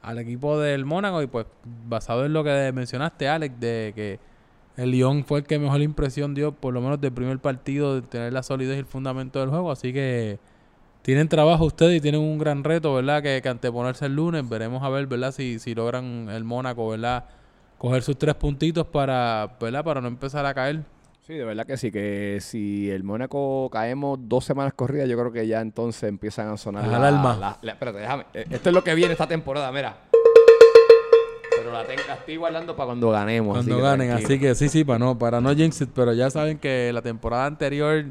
al equipo del Mónaco y pues basado en lo que mencionaste, Alex, de que el Lyon fue el que mejor impresión dio, por lo menos del primer partido, de tener la solidez y el fundamento del juego. Así que tienen trabajo ustedes y tienen un gran reto, ¿verdad? Que, que anteponerse el lunes. Veremos a ver, ¿verdad? Si, si logran el Mónaco, ¿verdad? Coger sus tres puntitos para, ¿verdad? Para no empezar a caer. Sí, de verdad que sí, que si el Mónaco caemos dos semanas corridas, yo creo que ya entonces empiezan a sonar la, alarma. espérate, déjame. Eh, esto es lo que viene esta temporada, mira la, tengo, estoy guardando para cuando ganemos. Cuando ganen, así que sí, sí, para no, para no jinx pero ya saben que la temporada anterior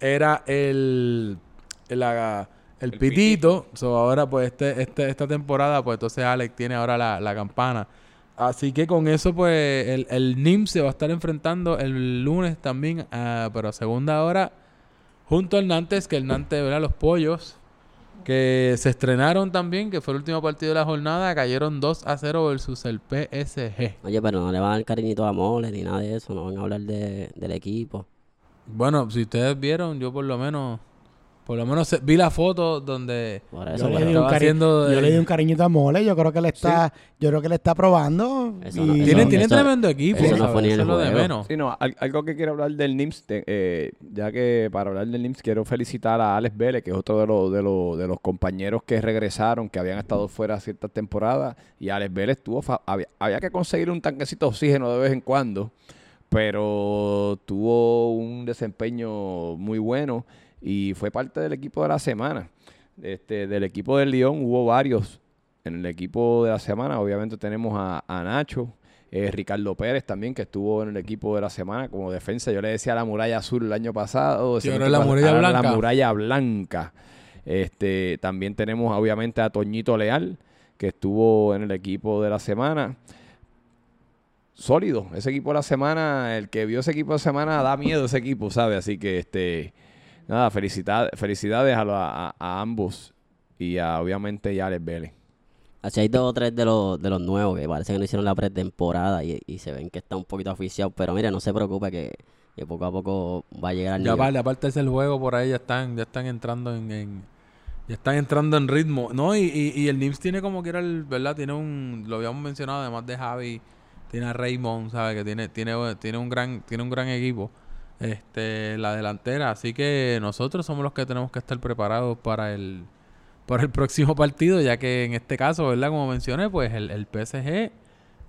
era el, el, el, pitito, ahora pues este, este, esta temporada, pues entonces Alex tiene ahora la, campana. Así que con eso, pues, el, el NIM se va a estar enfrentando el lunes también, uh, pero a segunda hora, junto al Nantes, que el Nantes, ¿verdad? Los pollos que se estrenaron también, que fue el último partido de la jornada, cayeron 2 a 0 versus el PSG. Oye, pero no le van a dar cariñito a Mole ni nada de eso, no van a hablar de, del equipo. Bueno, si ustedes vieron, yo por lo menos por lo menos vi la foto donde yo, le di un haciendo yo le di un cariñito a Mole, yo creo que le está, yo creo que le está probando. tiene, tiene tremendo equipo. Eso, no fue ni el lo de menos. Sí, no, algo que quiero hablar del NIMS, eh, ya que para hablar del NIMS quiero felicitar a Alex Vélez, que es otro de los, de los, de los compañeros que regresaron, que habían estado fuera ciertas temporadas, y Alex Vélez tuvo, había, había que conseguir un tanquecito de oxígeno de vez en cuando, pero tuvo un desempeño muy bueno y fue parte del equipo de la semana. Este, del equipo del León hubo varios en el equipo de la semana. Obviamente tenemos a, Nacho, eh, Ricardo Pérez también, que estuvo en el equipo de la semana como defensa. Yo le decía la muralla azul el año pasado. Yo la muralla blanca. La muralla blanca. Este, también tenemos obviamente a Toñito Leal, que estuvo en el equipo de la semana. Sólido, ese equipo de la semana, el que vio ese equipo de la semana da miedo ese equipo, ¿sabe? Así que este nada, felicidades, felicidades a, ambos y a, obviamente a Alex Vélez. Así hay dos o tres de los, de los nuevos que parece que no hicieron la pretemporada y, y se ven que está un poquito oficial. Pero mire, no se preocupe que, poco a poco va a llegar al ya Vale, aparte el juego por ahí ya están, ya están entrando en, ya están entrando en ritmo. No, y, y, el NIMS tiene como que era el, ¿verdad? Tiene un, lo habíamos mencionado, además de Javi, tiene a Raymond, ¿sabes? Que tiene, tiene, tiene un gran, tiene un gran equipo este, la delantera. Así que nosotros somos los que tenemos que estar preparados para el, para el próximo partido, ya que en este caso, ¿verdad? Como mencioné, pues el, el PSG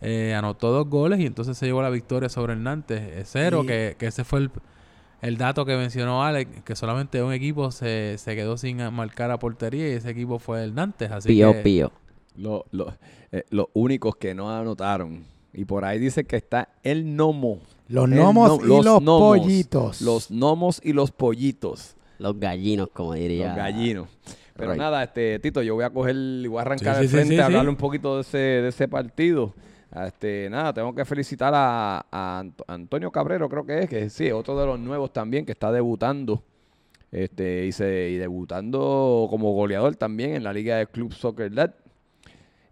eh, anotó dos goles y entonces se llevó la victoria sobre el Nantes. cero, que, que, ese fue el, el, dato que mencionó Alex, que solamente un equipo se, se quedó sin marcar a portería y ese equipo fue el Nantes. Así pío, que, pío. Lo, lo, eh, los únicos que no anotaron. Y por ahí dice que está el Nomo. Los gnomos y los, pollitos. Los gnomos y los pollitos. Los gallinos, como diría. Los gallinos. Pero nada, este Tito, yo voy a coger, voy a arrancar el frente a hablarle un poquito de ese, de ese partido. Este, nada, tengo que felicitar a, Antonio Cabrero, creo que es, que sí, otro de los nuevos también que está debutando. Este, y, y debutando como goleador también en la Liga de Club Soccer Led.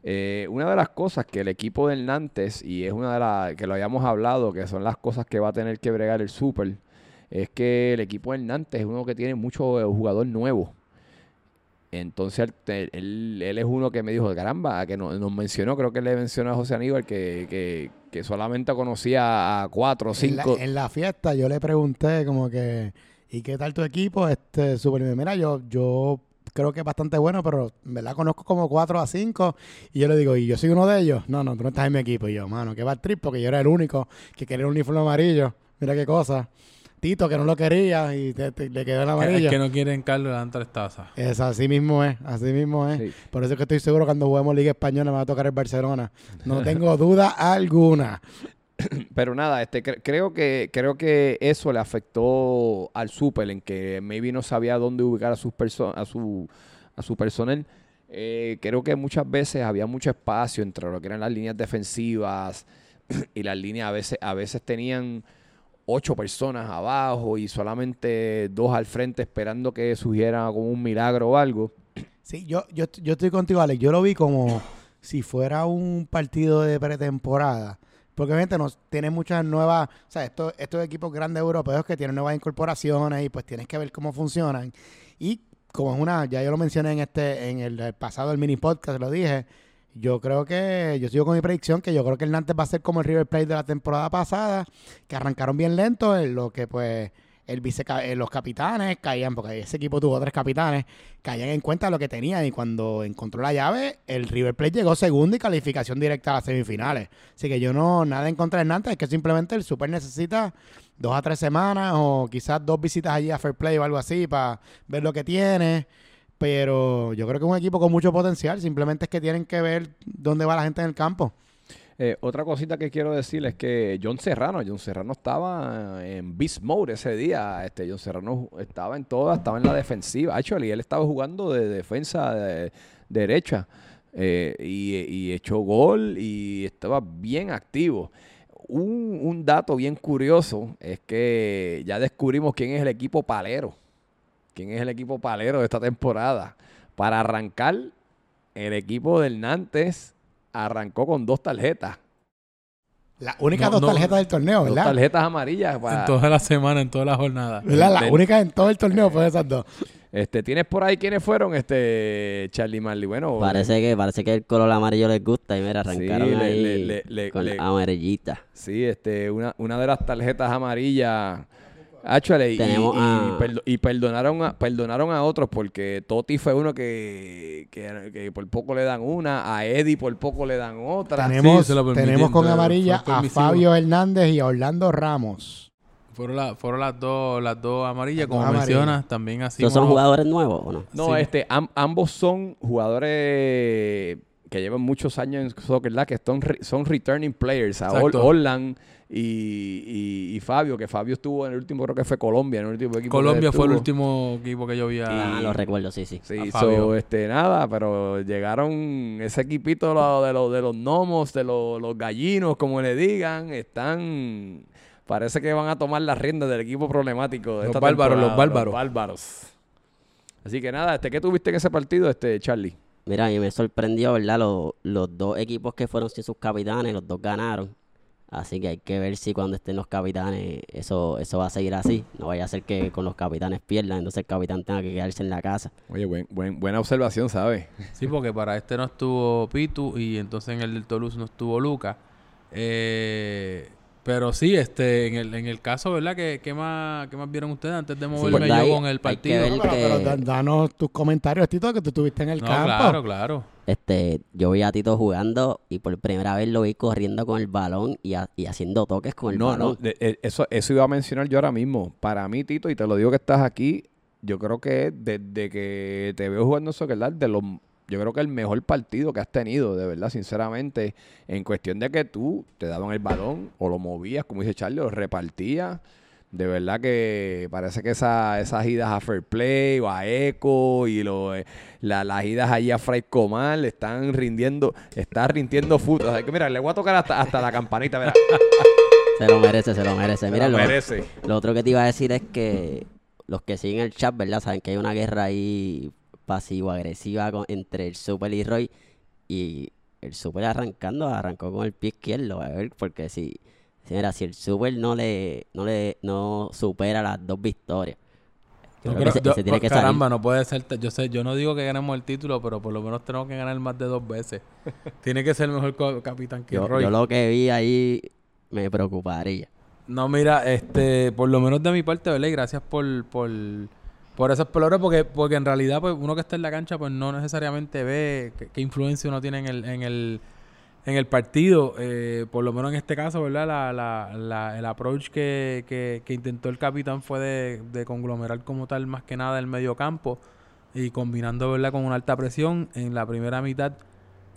Eh, una de las cosas que el equipo del Nantes, y es una de las que lo habíamos hablado, que son las cosas que va a tener que bregar el Super, es que el equipo del Nantes es uno que tiene mucho jugador nuevo. Entonces él, es uno que me dijo, caramba, que nos, mencionó, creo que le mencionó a José Aníbal que, solamente conocía a cuatro o cinco. En la, fiesta yo le pregunté como que, ¿y qué tal tu equipo? Este, super, mira, yo, yo creo que es bastante bueno, pero en verdad conozco como cuatro a cinco. Y yo le digo, ¿y yo soy uno de ellos? No, no, tú no estás en mi equipo. Y yo, mano, que va el trip, porque yo era el único que quería un uniforme amarillo. Mira qué cosa. Tito, que no lo quería y le quedó el amarillo. Es que no quieren Carlos de tres tazas. Es así mismo es, así mismo es. Por eso es que estoy seguro que cuando juguemos Liga Española me va a tocar el Barcelona. No tengo duda alguna. Pero nada, este creo que creo que eso le afectó al Super en que maybe no sabía dónde ubicar a sus a su a su personal. Eh, creo que muchas veces había mucho espacio entre lo que eran las líneas defensivas y las líneas a veces a veces tenían ocho personas abajo y solamente dos al frente esperando que surgiera como un milagro o algo. Sí, yo, yo, yo estoy contigo, Alex. Yo lo vi como si fuera un partido de pretemporada porque obviamente nos tiene muchas nuevas, o sea, estos, estos equipos grandes europeos que tienen nuevas incorporaciones y pues tienes que ver cómo funcionan. Y como es una, ya yo lo mencioné en este, en el, pasado del mini podcast, lo dije, yo creo que, yo sigo con mi predicción que yo creo que el Nantes va a ser como el River Plate de la temporada pasada, que arrancaron bien lento, en lo que pues el vice, eh, los capitanes caían, porque ese equipo tuvo tres capitanes, caían en cuenta lo que tenían y cuando encontró la llave, el River Plate llegó segundo y calificación directa a las semifinales. Así que yo no, nada en contra de Nantes, es que simplemente el Super necesita dos a tres semanas o quizás dos visitas allí a Fair Play o algo así para ver lo que tiene. Pero yo creo que es un equipo con mucho potencial, simplemente es que tienen que ver dónde va la gente en el campo. Eh, otra cosita que quiero decir es que John Serrano, John Serrano estaba en beast mode ese día. Este, John Serrano estaba en toda, estaba en la defensiva. Actually, él estaba jugando de defensa de, derecha eh, y, echó gol y estaba bien activo. Un, un, dato bien curioso es que ya descubrimos quién es el equipo palero. ¿Quién es el equipo palero de esta temporada? Para arrancar, el equipo del Nantes arrancó con dos tarjetas. Las únicas dos tarjetas del torneo, ¿verdad? Dos tarjetas amarillas. En toda la semana, en toda la jornada. ¿Verdad? Las únicas en todo el torneo fueron esas dos. Este, ¿Tienes por ahí quiénes fueron, este Charlie Marley? Bueno, parece que parece que el color amarillo les gusta y mira, arrancaron ahí con la amarillita. Sí, este, una, una de las tarjetas amarillas y, perdonaron, a, perdonaron a otros porque Toti fue uno que, por poco le dan una, a Eddie por poco le dan otra. Tenemos, tenemos con amarilla a Fabio Hernández y a Orlando Ramos. Fueron, fueron las dos las dos amarillas, como mencionas, también así. ¿Son jugadores nuevos o no? No, este, ambos son jugadores que llevan muchos años en soccer, ¿verdad? Que son, son returning players. A Orland y, Fabio, que Fabio estuvo en el último, creo que fue Colombia, en el último equipo. Colombia fue el último equipo que yo vi a... Ah, lo recuerdo, sí, sí. Sí, este, nada, pero llegaron ese equipito de los, de los gnomos, de los, gallinos, como le digan, están... Parece que van a tomar las riendas del equipo problemático. De los bárbaros, los bárbaros. bárbaros. Así que nada, este, ¿qué tuviste en ese partido, este Charlie? Mira, a mí me sorprendió, ¿verdad? Los, los dos equipos que fueron sin sus capitanes, los dos ganaron. Así que hay que ver si cuando estén los capitanes eso, eso va a seguir así. No vaya a ser que con los capitanes pierdan, entonces el capitán tenga que quedarse en la casa. Oye, buen, buen, buena observación, ¿sabes? Sí, porque para este no estuvo Pitu y entonces en el del Toulouse no estuvo Luca. Eh, pero sí, este, en el, en el caso, ¿verdad? ¿Qué, qué, más, ¿Qué más vieron ustedes antes de moverme yo con el partido? pero, danos tus comentarios, Tito, que tú estuviste en el campo. Claro, claro. Este, yo vi a Tito jugando y por primera vez lo vi corriendo con el balón y, haciendo toques con el balón. No, eh, eso, eso iba a mencionar yo ahora mismo. Para mí, Tito, y te lo digo que estás aquí, yo creo que desde que te veo jugando soccer, de los yo creo que el mejor partido que has tenido, de verdad, sinceramente, en cuestión de que tú te daban el balón o lo movías, como dice Charlie, lo repartías. De verdad que parece que esa, esas idas a Fair Play o a Eco y lo, eh, las idas allí a Fray Comal están rindiendo, está rindiendo fútbol. O mira, le voy a tocar hasta, hasta la campanita, mira. Se lo merece, se lo merece. Mira, lo, merece. lo otro que te iba a decir es que los que siguen el chat, ¿verdad? Saben que hay una guerra ahí pasivo-agresiva entre el Super y Roy. Y el Super arrancando, arrancó con el pie izquierdo, a ver, porque si, señora, si el Super no le, no le, no supera las dos victorias. tiene que caramba, no puede ser. Yo sé, yo no digo que ganemos el título, pero por lo menos tenemos que ganar más de dos veces. tiene que ser mejor capitán que yo, Roy. Yo lo que vi ahí me preocuparía. No, mira, este, por lo menos de mi parte, ¿verdad? Y gracias por, por por esos colores, porque, porque en realidad, pues, uno que está en la cancha, pues no necesariamente ve qué, influencia uno tiene en el, en el, en el partido. Eh, por lo menos en este caso, ¿verdad? La, la, la, el approach que, que, que, intentó el capitán fue de, de, conglomerar como tal más que nada el medio campo y combinando, ¿verdad? Con una alta presión en la primera mitad.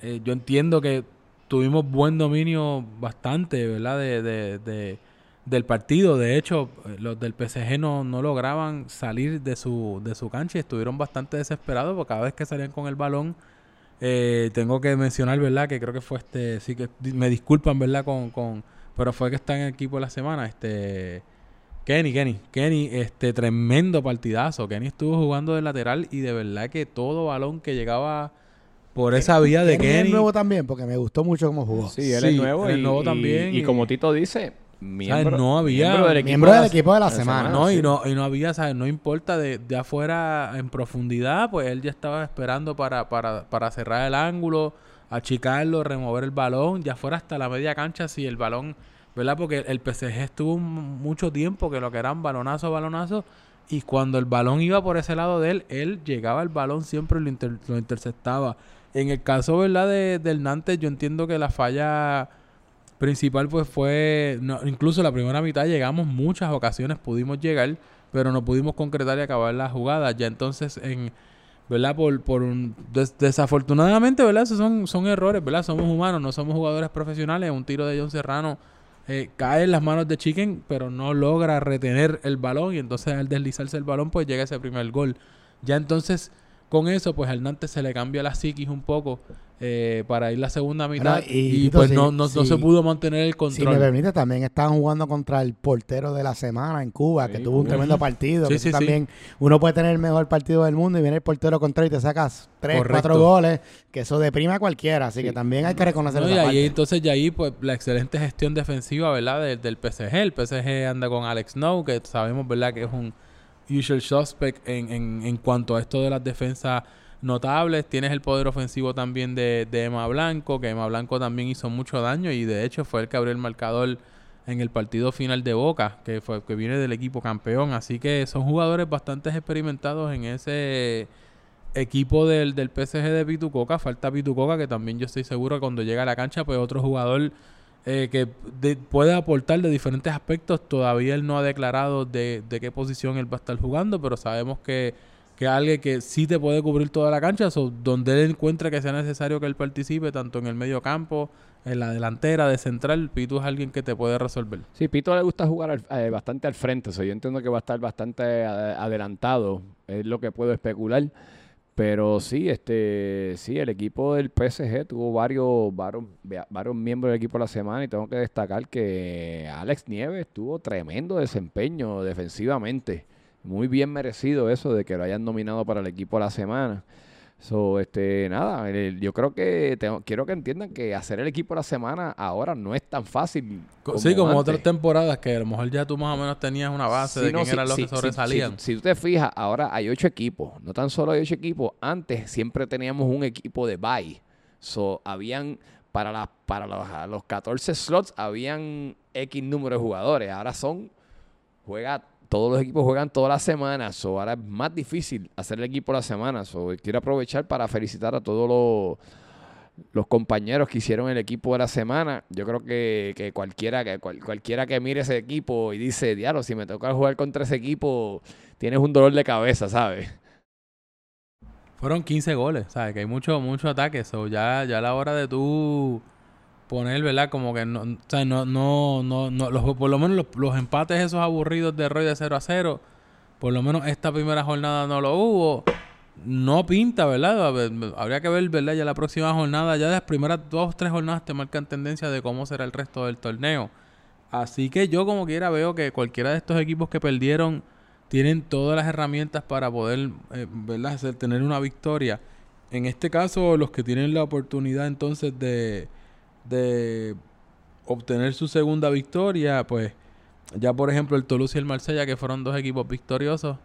Eh, yo entiendo que tuvimos buen dominio bastante, ¿verdad? de, de del partido. De hecho, los del PSG no, no lograban salir de su, de su cancha y estuvieron bastante desesperados porque cada vez que salían con el balón, eh, tengo que mencionar, ¿verdad? Que creo que fue este, sí que me disculpan, ¿verdad? Con, con, pero fue que está en el equipo de la semana, este, Kenny, Kenny, Kenny, este, tremendo partidazo. Kenny estuvo jugando de lateral y de verdad que todo balón que llegaba por esa vía de Kenny. es nuevo también, porque me gustó mucho cómo jugó. Sí, él es nuevo. y, nuevo también. y, como Tito dice, miembro, no había miembro del equipo, del, equipo de la, semana. No, y no, y no había, ¿sabes? No importa de, de, afuera en profundidad, pues él ya estaba esperando para, para, para cerrar el ángulo, achicarlo, remover el balón, ya fuera hasta la media cancha si el balón, ¿verdad? Porque el PSG estuvo mucho tiempo que lo que eran balonazo, balonazo, y cuando el balón iba por ese lado de él, él llegaba al balón siempre y lo, lo interceptaba. En el caso, ¿verdad? De, del Nantes, yo entiendo que la falla principal pues fue, incluso la primera mitad llegamos muchas ocasiones, pudimos llegar, pero no pudimos concretar y acabar la jugada. Ya entonces en, ¿verdad? Por, por un, desafortunadamente, ¿verdad? Esos son, son errores, ¿verdad? Somos humanos, no somos jugadores profesionales. Un tiro de John Serrano eh, cae en las manos de Chicken, pero no logra retener el balón y entonces al deslizarse el balón pues llega ese primer gol. Ya entonces con eso pues al Nantes se le cambia la psiquis un poco eh, para ir la segunda mitad y, pues no, no, se pudo mantener el control. Si me permite, también estaban jugando contra el portero de la semana en Cuba, que tuvo un tremendo partido. también uno puede tener el mejor partido del mundo y viene el portero contrario y te sacas tres, cuatro goles, que eso deprime a cualquiera. Así que también hay que reconocer y ahí, Entonces, ya ahí, pues la excelente gestión defensiva, ¿verdad? Del, del PSG. El PSG anda con Alex Snow, que sabemos, ¿verdad? Que es un usual suspect en, en, en cuanto a esto de las defensas notables. Tienes el poder ofensivo también de, de Emma Blanco, que Emma Blanco también hizo mucho daño y de hecho fue el que abrió el marcador en el partido final de Boca, que fue que viene del equipo campeón. Así que son jugadores bastante experimentados en ese equipo del, del PSG de Pitucoca. Falta Pitucoca, que también yo estoy seguro que cuando llega a la cancha, pues otro jugador eh, que puede aportar de diferentes aspectos. Todavía él no ha declarado de, de qué posición él va a estar jugando, pero sabemos que que alguien que sí te puede cubrir toda la cancha, o donde él encuentre que sea necesario que él participe, tanto en el medio campo, en la delantera, de central, Pito es alguien que te puede resolver. Sí, Pito le gusta jugar eh, bastante al frente, yo entiendo que va a estar bastante adelantado, es lo que puedo especular. Pero sí, este, sí, el equipo del PSG tuvo varios, varios, varios miembros del equipo la semana y tengo que destacar que Alex Nieves tuvo tremendo desempeño defensivamente muy bien merecido eso de que lo hayan nominado para el equipo de la semana. So, este, nada, yo creo que quiero que entiendan que hacer el equipo de la semana ahora no es tan fácil. sí, como otras temporadas que a lo mejor ya tú más o menos tenías una base de quién eran los que sobresalían. Si, tú te fijas, ahora hay ocho equipos. No tan solo hay ocho equipos. Antes siempre teníamos un equipo de bye. So, habían para, las para los, los 14 slots habían X número de jugadores. Ahora son juega todos los equipos juegan todas las semanas, o ahora es más difícil hacer el equipo las semanas. o quiero aprovechar para felicitar a todos los, los compañeros que hicieron el equipo de la semana. Yo creo que, cualquiera que cualquiera que mire ese equipo y dice, diablo, si me toca jugar contra ese equipo, tienes un dolor de cabeza, ¿sabes? Fueron 15 goles, ¿sabes? Que hay mucho, mucho ataque. So ya, ya a la hora de tú poner, ¿verdad? Como que no, o sea, no, no, no, no los, por lo menos los, empates esos aburridos de Roy de 0 a 0, por lo menos esta primera jornada no lo hubo. No pinta, ¿verdad? Habría que ver, ¿verdad? Ya la próxima jornada, ya las primeras dos tres jornadas te marcan tendencia de cómo será el resto del torneo. Así que yo como quiera veo que cualquiera de estos equipos que perdieron tienen todas las herramientas para poder, eh, ¿verdad? tener una victoria. En este caso, los que tienen la oportunidad entonces de, de obtener su segunda victoria, pues ya por ejemplo el Toulouse y el Marsella, que fueron dos equipos victoriosos,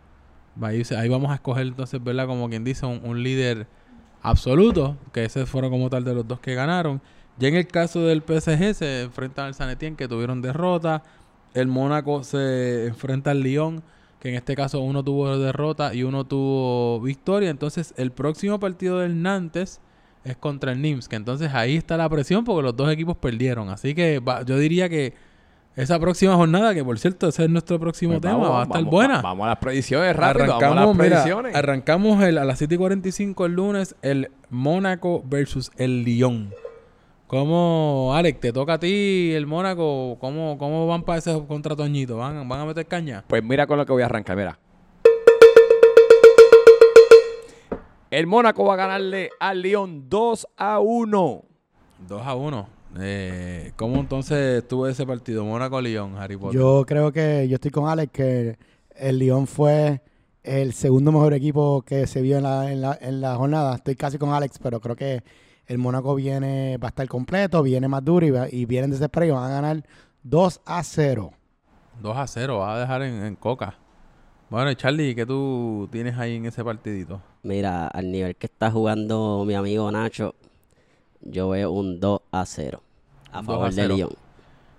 ahí, vamos a escoger entonces, ¿verdad? Como quien dice, un, líder absoluto, que ese fueron como tal de los dos que ganaron. Ya en el caso del PSG se enfrentan al San que tuvieron derrota. El Mónaco se enfrenta al Lyon, que en este caso uno tuvo derrota y uno tuvo victoria. Entonces el próximo partido del Nantes es contra el NIMS, que entonces ahí está la presión porque los dos equipos perdieron. Así que yo diría que esa próxima jornada, que por cierto ese es nuestro próximo pues tema, va a estar buena. Vamos a las predicciones rápido, arrancamos, vamos a las predicciones. arrancamos el, a las 7 y 45 el lunes el Mónaco versus el Lyon. ¿Cómo, Alex, te toca a ti el Mónaco? ¿Cómo, cómo van para ese contra Toñito? ¿Van, ¿Van a meter caña? Pues mira con lo que voy a arrancar, mira. El Mónaco va a ganarle al Lyon 2 a 1. 2 a 1. Eh, ¿Cómo entonces estuvo ese partido? Mónaco-Lyon, Harry Potter. Yo creo que, yo estoy con Alex, que el Lyon fue el segundo mejor equipo que se vio en la, en la, en la jornada. Estoy casi con Alex, pero creo que el Mónaco viene, va a estar completo, viene más duro y, y vienen desesperados y van a ganar 2 a 0. 2 a 0, va a dejar en, en coca. Bueno, Charlie, ¿qué tú tienes ahí en ese partidito? Mira, al nivel que está jugando mi amigo Nacho, yo veo un 2 a 0 a favor de Lyon.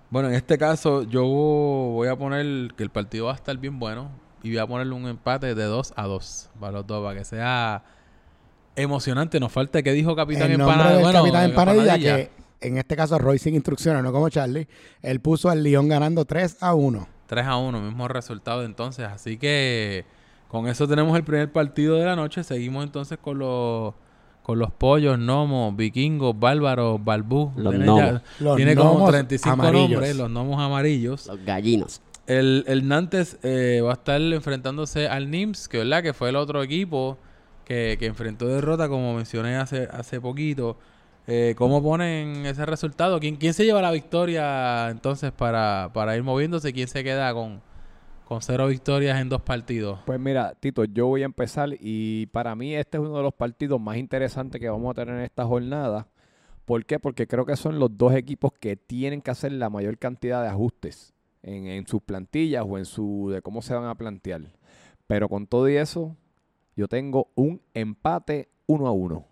Bueno, en este caso yo voy a poner que el partido va a estar bien bueno y voy a ponerle un empate de 2 a 2 para los dos, para que sea emocionante. Nos falta que dijo Capitán Empanadilla. Bueno, Capitán Empanadilla, que en este caso Roy sin instrucciones, no como Charlie, él puso al Lyon ganando 3 a 1. 3 a 1, mismo resultado entonces. Así que con eso tenemos el primer partido de la noche. Seguimos entonces con los con los pollos, gnomos, vikingos, bárbaros, balbú. Los gnomos. tiene como 35 nombres, los gnomos amarillos. Los gallinos. El, el Nantes eh, va a estar enfrentándose al NIMS, que, ¿verdad? que fue el otro equipo que, que enfrentó derrota, como mencioné hace, hace poquito. Eh, ¿Cómo ponen ese resultado? ¿Quién, ¿Quién se lleva la victoria entonces para, para ir moviéndose? ¿Quién se queda con, con cero victorias en dos partidos? Pues mira, Tito, yo voy a empezar y para mí este es uno de los partidos más interesantes que vamos a tener en esta jornada. ¿Por qué? Porque creo que son los dos equipos que tienen que hacer la mayor cantidad de ajustes en, en sus plantillas o en su de cómo se van a plantear. Pero con todo y eso, yo tengo un empate uno a uno.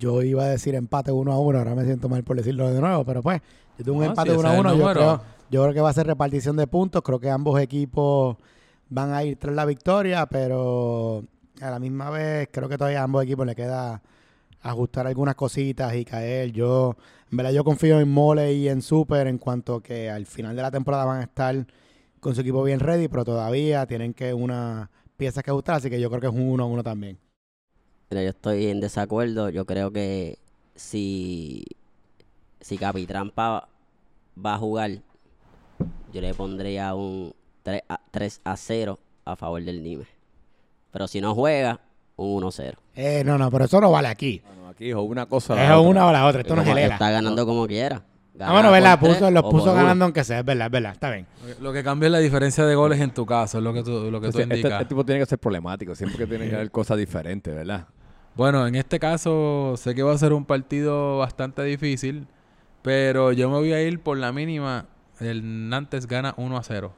Yo iba a decir empate 1 a 1, ahora me siento mal por decirlo de nuevo, pero pues, yo tengo un empate 1 a 1. Yo creo, yo creo que va a ser repartición de puntos. Creo que ambos equipos van a ir tras la victoria, pero a la misma vez creo que todavía a ambos equipos le queda ajustar algunas cositas y caer. Yo, en verdad, yo confío en Mole y en Super en cuanto que al final de la temporada van a estar con su equipo bien ready, pero todavía tienen que una piezas que ajustar, así que yo creo que es un 1 a 1 también. Mira, yo estoy en desacuerdo. Yo creo que si, si Capitrampa va a jugar, yo le pondría un 3 a, 3 a 0 a favor del Nime. Pero si no juega, un 1-0. Eh, no, no, pero eso no vale aquí. aquí es una cosa. Es una o la otra. Esto no es Está ganando como quiera. Ah, bueno, ¿verdad? Puso, los puso ganando aunque sea, es verdad, es verdad, está bien. Lo que cambia es la diferencia de goles en tu caso, es lo que tú, lo que tú este, indicas. Este, tipo tiene que ser problemático, siempre que tiene que haber cosas diferentes, ¿verdad? Bueno, en este caso sé que va a ser un partido bastante difícil, pero yo me voy a ir por la mínima. El Nantes gana 1 a 0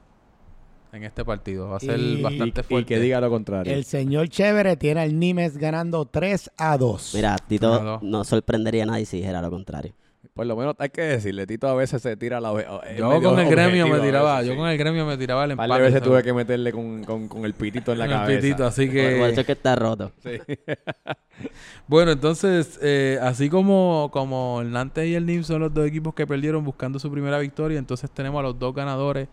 en este partido. Va a ser bastante fuerte. Y que diga lo contrario. El señor Chévere tiene al Nimes ganando 3 a 2. Mira, Tito no sorprendería a nadie si dijera lo contrario. Por lo menos hay que decirle, Tito a veces se tira la Yo con el gremio me tiraba, yo con el gremio me tiraba el empate. A veces tuve que meterle con, con, el pitito en la cabeza. El pitito, así que... Por, eso es que está roto. Sí. bueno, entonces, eh, así como, como el Nantes y el NIM son los dos equipos que perdieron buscando su primera victoria, entonces tenemos a los dos ganadores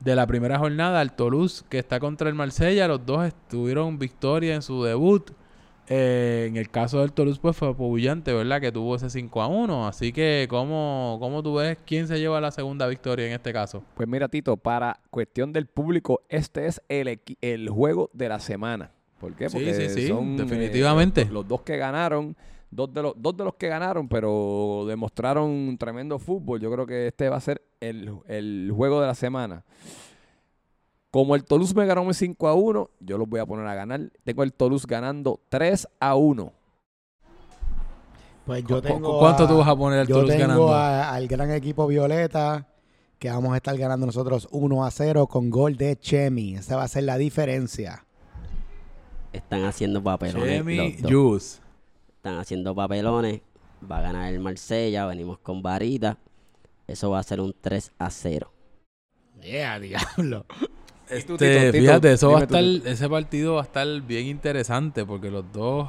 de la primera jornada, el Toulouse, que está contra el Marsella. Los dos tuvieron victoria en su debut. Eh, en el caso del Toulouse, pues fue apabullante, ¿verdad? Que tuvo ese 5 a 1. Así que, ¿cómo, ¿cómo tú ves quién se lleva la segunda victoria en este caso? Pues mira, Tito, para cuestión del público, este es el, el juego de la semana. ¿Por qué? Porque sí, sí, sí, son, definitivamente. Eh, los, dos que ganaron, dos de, los, dos de los que ganaron, pero demostraron tremendo fútbol. Yo creo que este va a ser el, el juego de la semana. Como el Toulouse me ganó 5 a 1, yo los voy a poner a ganar. Tengo el Toulouse ganando 3 a 1. Pues yo tengo. ¿Cuánto tú vas a poner al Toulouse ganando? Yo tengo al gran equipo Violeta, que vamos a estar ganando nosotros 1 a 0 con gol de Chemi. Esa va a ser la diferencia. Están haciendo papelones. Chemi, Juice. Están haciendo papelones. Va a ganar el Marsella. Venimos con varita. Eso va a ser un 3 a 0. Yeah, diablo. Este, fíjate, eso va a estar, ese partido va a estar bien interesante porque los dos,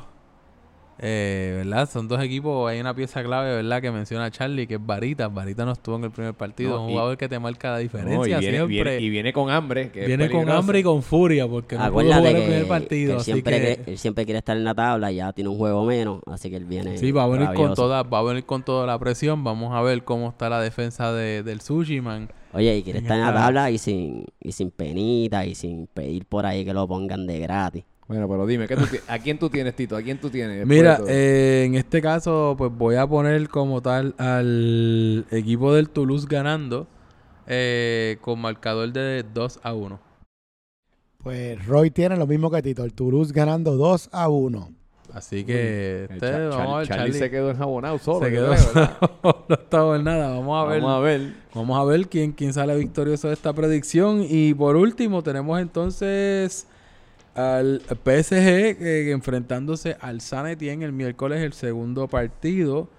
eh, ¿verdad? Son dos equipos, hay una pieza clave, ¿verdad? Que menciona Charlie, que es Varita. Varita no estuvo en el primer partido, un jugador que te marca la diferencia y viene, siempre. y viene con hambre. viene con hambre y con furia porque no pudo jugar el primer partido. él, siempre, él siempre quiere estar en la tabla, ya tiene un juego menos, así que él viene. Sí, va a venir con toda, va a venir con toda la presión. Vamos a ver cómo está la defensa de, del Sushi Man. Oye, y quiere estar en la tabla y sin, y sin penita y sin pedir por ahí que lo pongan de gratis. Bueno, pero dime, ¿a quién tú tienes, Tito? ¿A quién tú tienes? Mira, eh, en este caso, pues voy a poner como tal al equipo del Toulouse ganando eh, con marcador de 2 a 1. Pues Roy tiene lo mismo que Tito, el Toulouse ganando 2 a 1. Así que este, vamos a ver, Charlie, se quedó enjabonado solo. Se quedó no estaba en nada. Vamos a ver. Vamos a ver. Vamos a ver quién, quién sale victorioso de esta predicción. Y por último, tenemos entonces al PSG enfrentándose al San Etienne el miércoles, el segundo partido.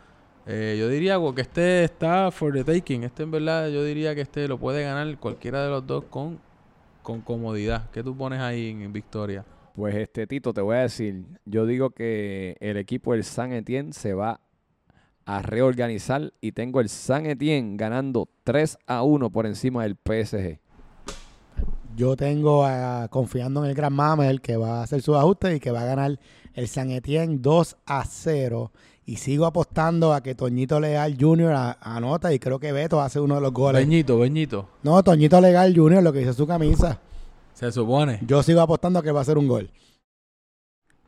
Eh, yo diría que este está for the taking. Este en verdad yo diría que este lo puede ganar cualquiera de los dos con, con comodidad. ¿Qué tú pones ahí en victoria? Pues este Tito, te voy a decir, yo digo que el equipo del San Etienne se va a reorganizar y tengo el San Etienne ganando 3 a 1 por encima del PSG. Yo tengo confiando en el Gran Mamel que va a hacer su ajuste y que va a ganar el San Etienne 2 a 0. Y sigo apostando a que Toñito Legal Jr. anota y creo que Beto hace uno de los goles. Beñito, Beñito. No, Toñito Legal Jr., lo que dice su camisa. Se supone. Yo sigo apostando que va a ser un gol.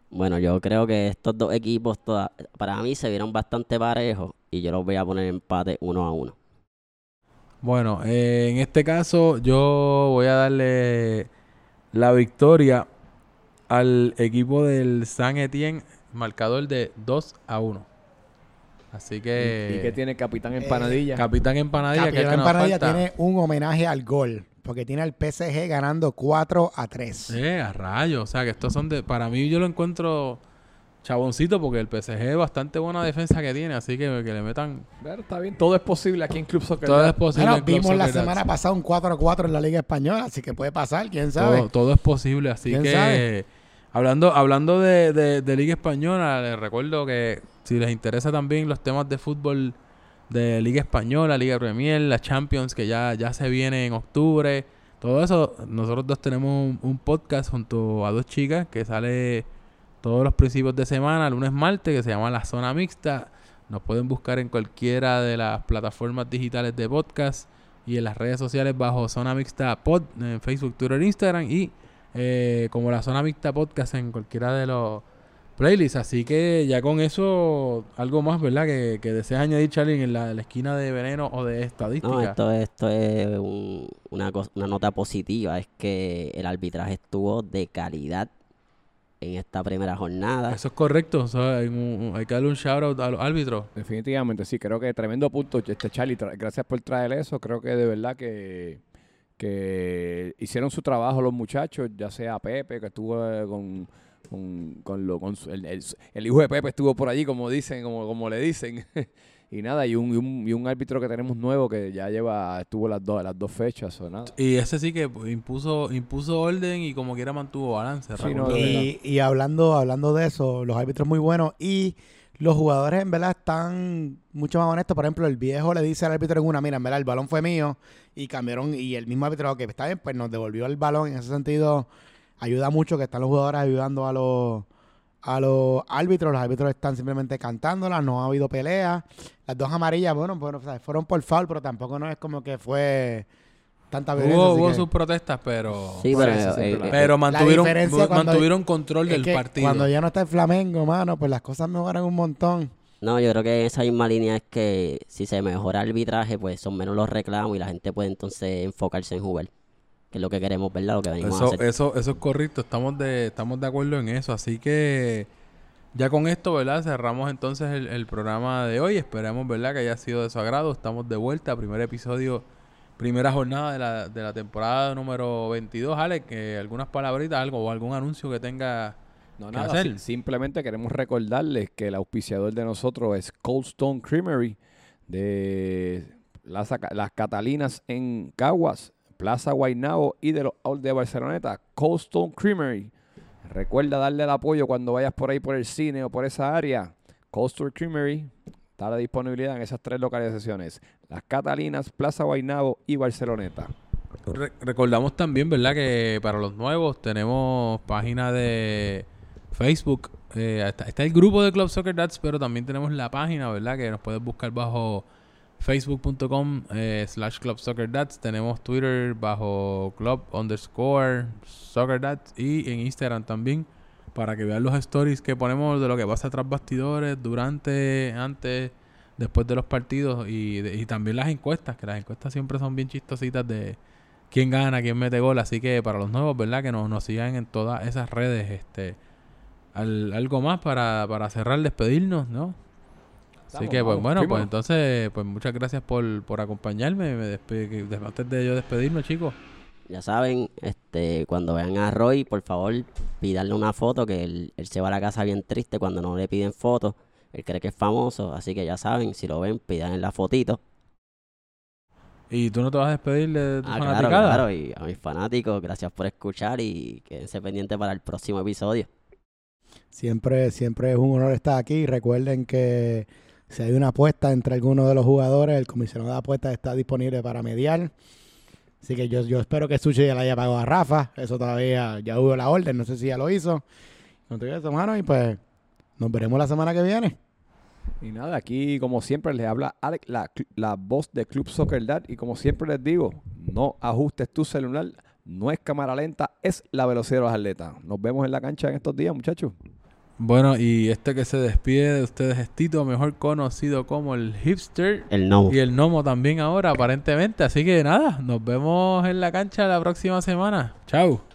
Bueno, yo creo que estos dos equipos para mí se vieron bastante parejos y yo los voy a poner en empate uno a uno. Bueno, eh, en este caso yo voy a darle la victoria al equipo del San Etienne, marcador de 2 a 1. Así que. ¿Y, qué tiene Capitán Empanadilla? Capitán Empanadilla, Capitán Empanadilla tiene un homenaje al gol. Porque tiene al PSG ganando 4 a 3. Eh, a rayos. O sea, que estos son de. Para mí, yo lo encuentro chaboncito porque el PSG es bastante buena defensa que tiene. Así que que le metan. está bien. Todo es posible aquí en Club Soccer. Todo es posible. Bueno, vimos la semana pasada un 4 a 4 en la Liga Española. Así que puede pasar. Quién sabe. Todo, es posible. Así que. Hablando, hablando de, de Liga Española, les recuerdo que si les interesa también los temas de fútbol de Liga Española, Liga Premier, la Champions, que ya, ya se viene en octubre, todo eso, nosotros dos tenemos un, podcast junto a dos chicas que sale todos los principios de semana, lunes, martes, que se llama La Zona Mixta. Nos pueden buscar en cualquiera de las plataformas digitales de podcast y en las redes sociales bajo Zona Mixta Pod, en Facebook, Twitter, Instagram y eh, como la Zona Mixta Podcast en cualquiera de los playlist. Así que ya con eso, algo más, ¿verdad? Que, que deseas añadir, Charlie, en la, esquina de veneno o de estadística. No, esto, esto es una, una nota positiva. Es que el arbitraje estuvo de calidad en esta primera jornada. Eso es correcto. hay, que darle un shout out a los árbitros. Definitivamente, sí. Creo que tremendo punto. Este Charlie, gracias por traer eso. Creo que de verdad que que hicieron su trabajo los muchachos, ya sea Pepe, que estuvo eh, con con, con, lo, con el, hijo de Pepe estuvo por allí, como dicen, como, como le dicen. y nada, y un, y un, y, un, árbitro que tenemos nuevo que ya lleva, estuvo las dos, las dos fechas o nada. Y ese sí que impuso, impuso orden y como quiera mantuvo balance. y, y, hablando, hablando de eso, los árbitros muy buenos y los jugadores en verdad están mucho más honestos. Por ejemplo, el viejo le dice al árbitro en una, mira, en verdad el balón fue mío y cambiaron y el mismo árbitro, que está bien, pues nos devolvió el balón. En ese sentido, ayuda mucho que están los jugadores ayudando a los a los árbitros, los árbitros están simplemente cantándolas, no ha habido pelea. Las dos amarillas, bueno, bueno fueron por foul, pero tampoco no es como que fue tanta violencia. Hubo, sus protestas, pero sí, pero, eh, eh, mantuvieron, mantuvieron control del partido. Cuando ya no está el Flamengo, mano, pues las cosas mejoran un montón. No, yo creo que esa misma línea es que si se mejora el arbitraje, pues son menos los reclamos y la gente puede entonces enfocarse en jugar que es lo que queremos, ¿verdad? Lo que venimos eso, a hacer. Eso, eso es correcto, estamos de, estamos de acuerdo en eso. Así que ya con esto, ¿verdad? Cerramos entonces el, programa de hoy. Esperamos, ¿verdad? Que haya sido de su agrado. Estamos de vuelta, primer episodio, primera jornada de la, de la temporada número 22. Alex, que algunas palabritas, algo o algún anuncio que tenga... No, nada, hacer. simplemente queremos recordarles que el auspiciador de nosotros es Cold Stone Creamery de las, las Catalinas en Caguas Plaza Guaynabo y de los de Barceloneta, Coldstone Creamery. Recuerda darle el apoyo cuando vayas por ahí por el cine o por esa área. Coldstone Creamery está a la disponibilidad en esas tres localizaciones. Las Catalinas, Plaza Guaynabo y Barceloneta. recordamos también, ¿verdad? Que para los nuevos tenemos página de Facebook. Eh, está, está, el grupo de Club Soccer Dads, pero también tenemos la página, ¿verdad? Que nos puedes buscar bajo facebook.com eh, slash club soccer tenemos twitter bajo club underscore soccer y en instagram también para que vean los stories que ponemos de lo que pasa tras bastidores durante antes después de los partidos y, y también las encuestas que las encuestas siempre son bien chistositas de quién gana quién mete gol. Así que para los nuevos verdad que nos, nos sigan en todas esas redes este algo más para, para cerrar despedirnos no Así que, pues bueno, pues entonces, pues muchas gracias por, por acompañarme. Me antes de yo despedirme, chicos. Ya saben, este, cuando vean a Roy, por favor, pídanle una foto, que él, se va a la casa bien triste cuando no le piden fotos. Él cree que es famoso, así que ya saben, si lo ven, pidan la fotito. ¿Y tú no te vas a despedir de tu ah, claro, claro, y a mis fanáticos, gracias por escuchar y quédense pendientes para el próximo episodio. Siempre, siempre es un honor estar aquí. Recuerden que si hay una apuesta entre algunos de los jugadores, el comisionado de apuestas está disponible para mediar. Así que yo, yo espero que Sushi ya la haya pagado a Rafa. Eso todavía ya hubo la orden, no sé si ya lo hizo. y pues nos veremos la semana que viene. Y nada, aquí como siempre les habla Alex, la, la voz de Club Soccer Dad. Y como siempre les digo, no ajustes tu celular, no es cámara lenta, es la velocidad de los atletas. Nos vemos en la cancha en estos días, muchachos. Bueno, y este que se despide de ustedes es Tito, mejor conocido como el hipster. El gnomo. Y el gnomo también ahora, aparentemente. Así que nada, nos vemos en la cancha la próxima semana. Chao.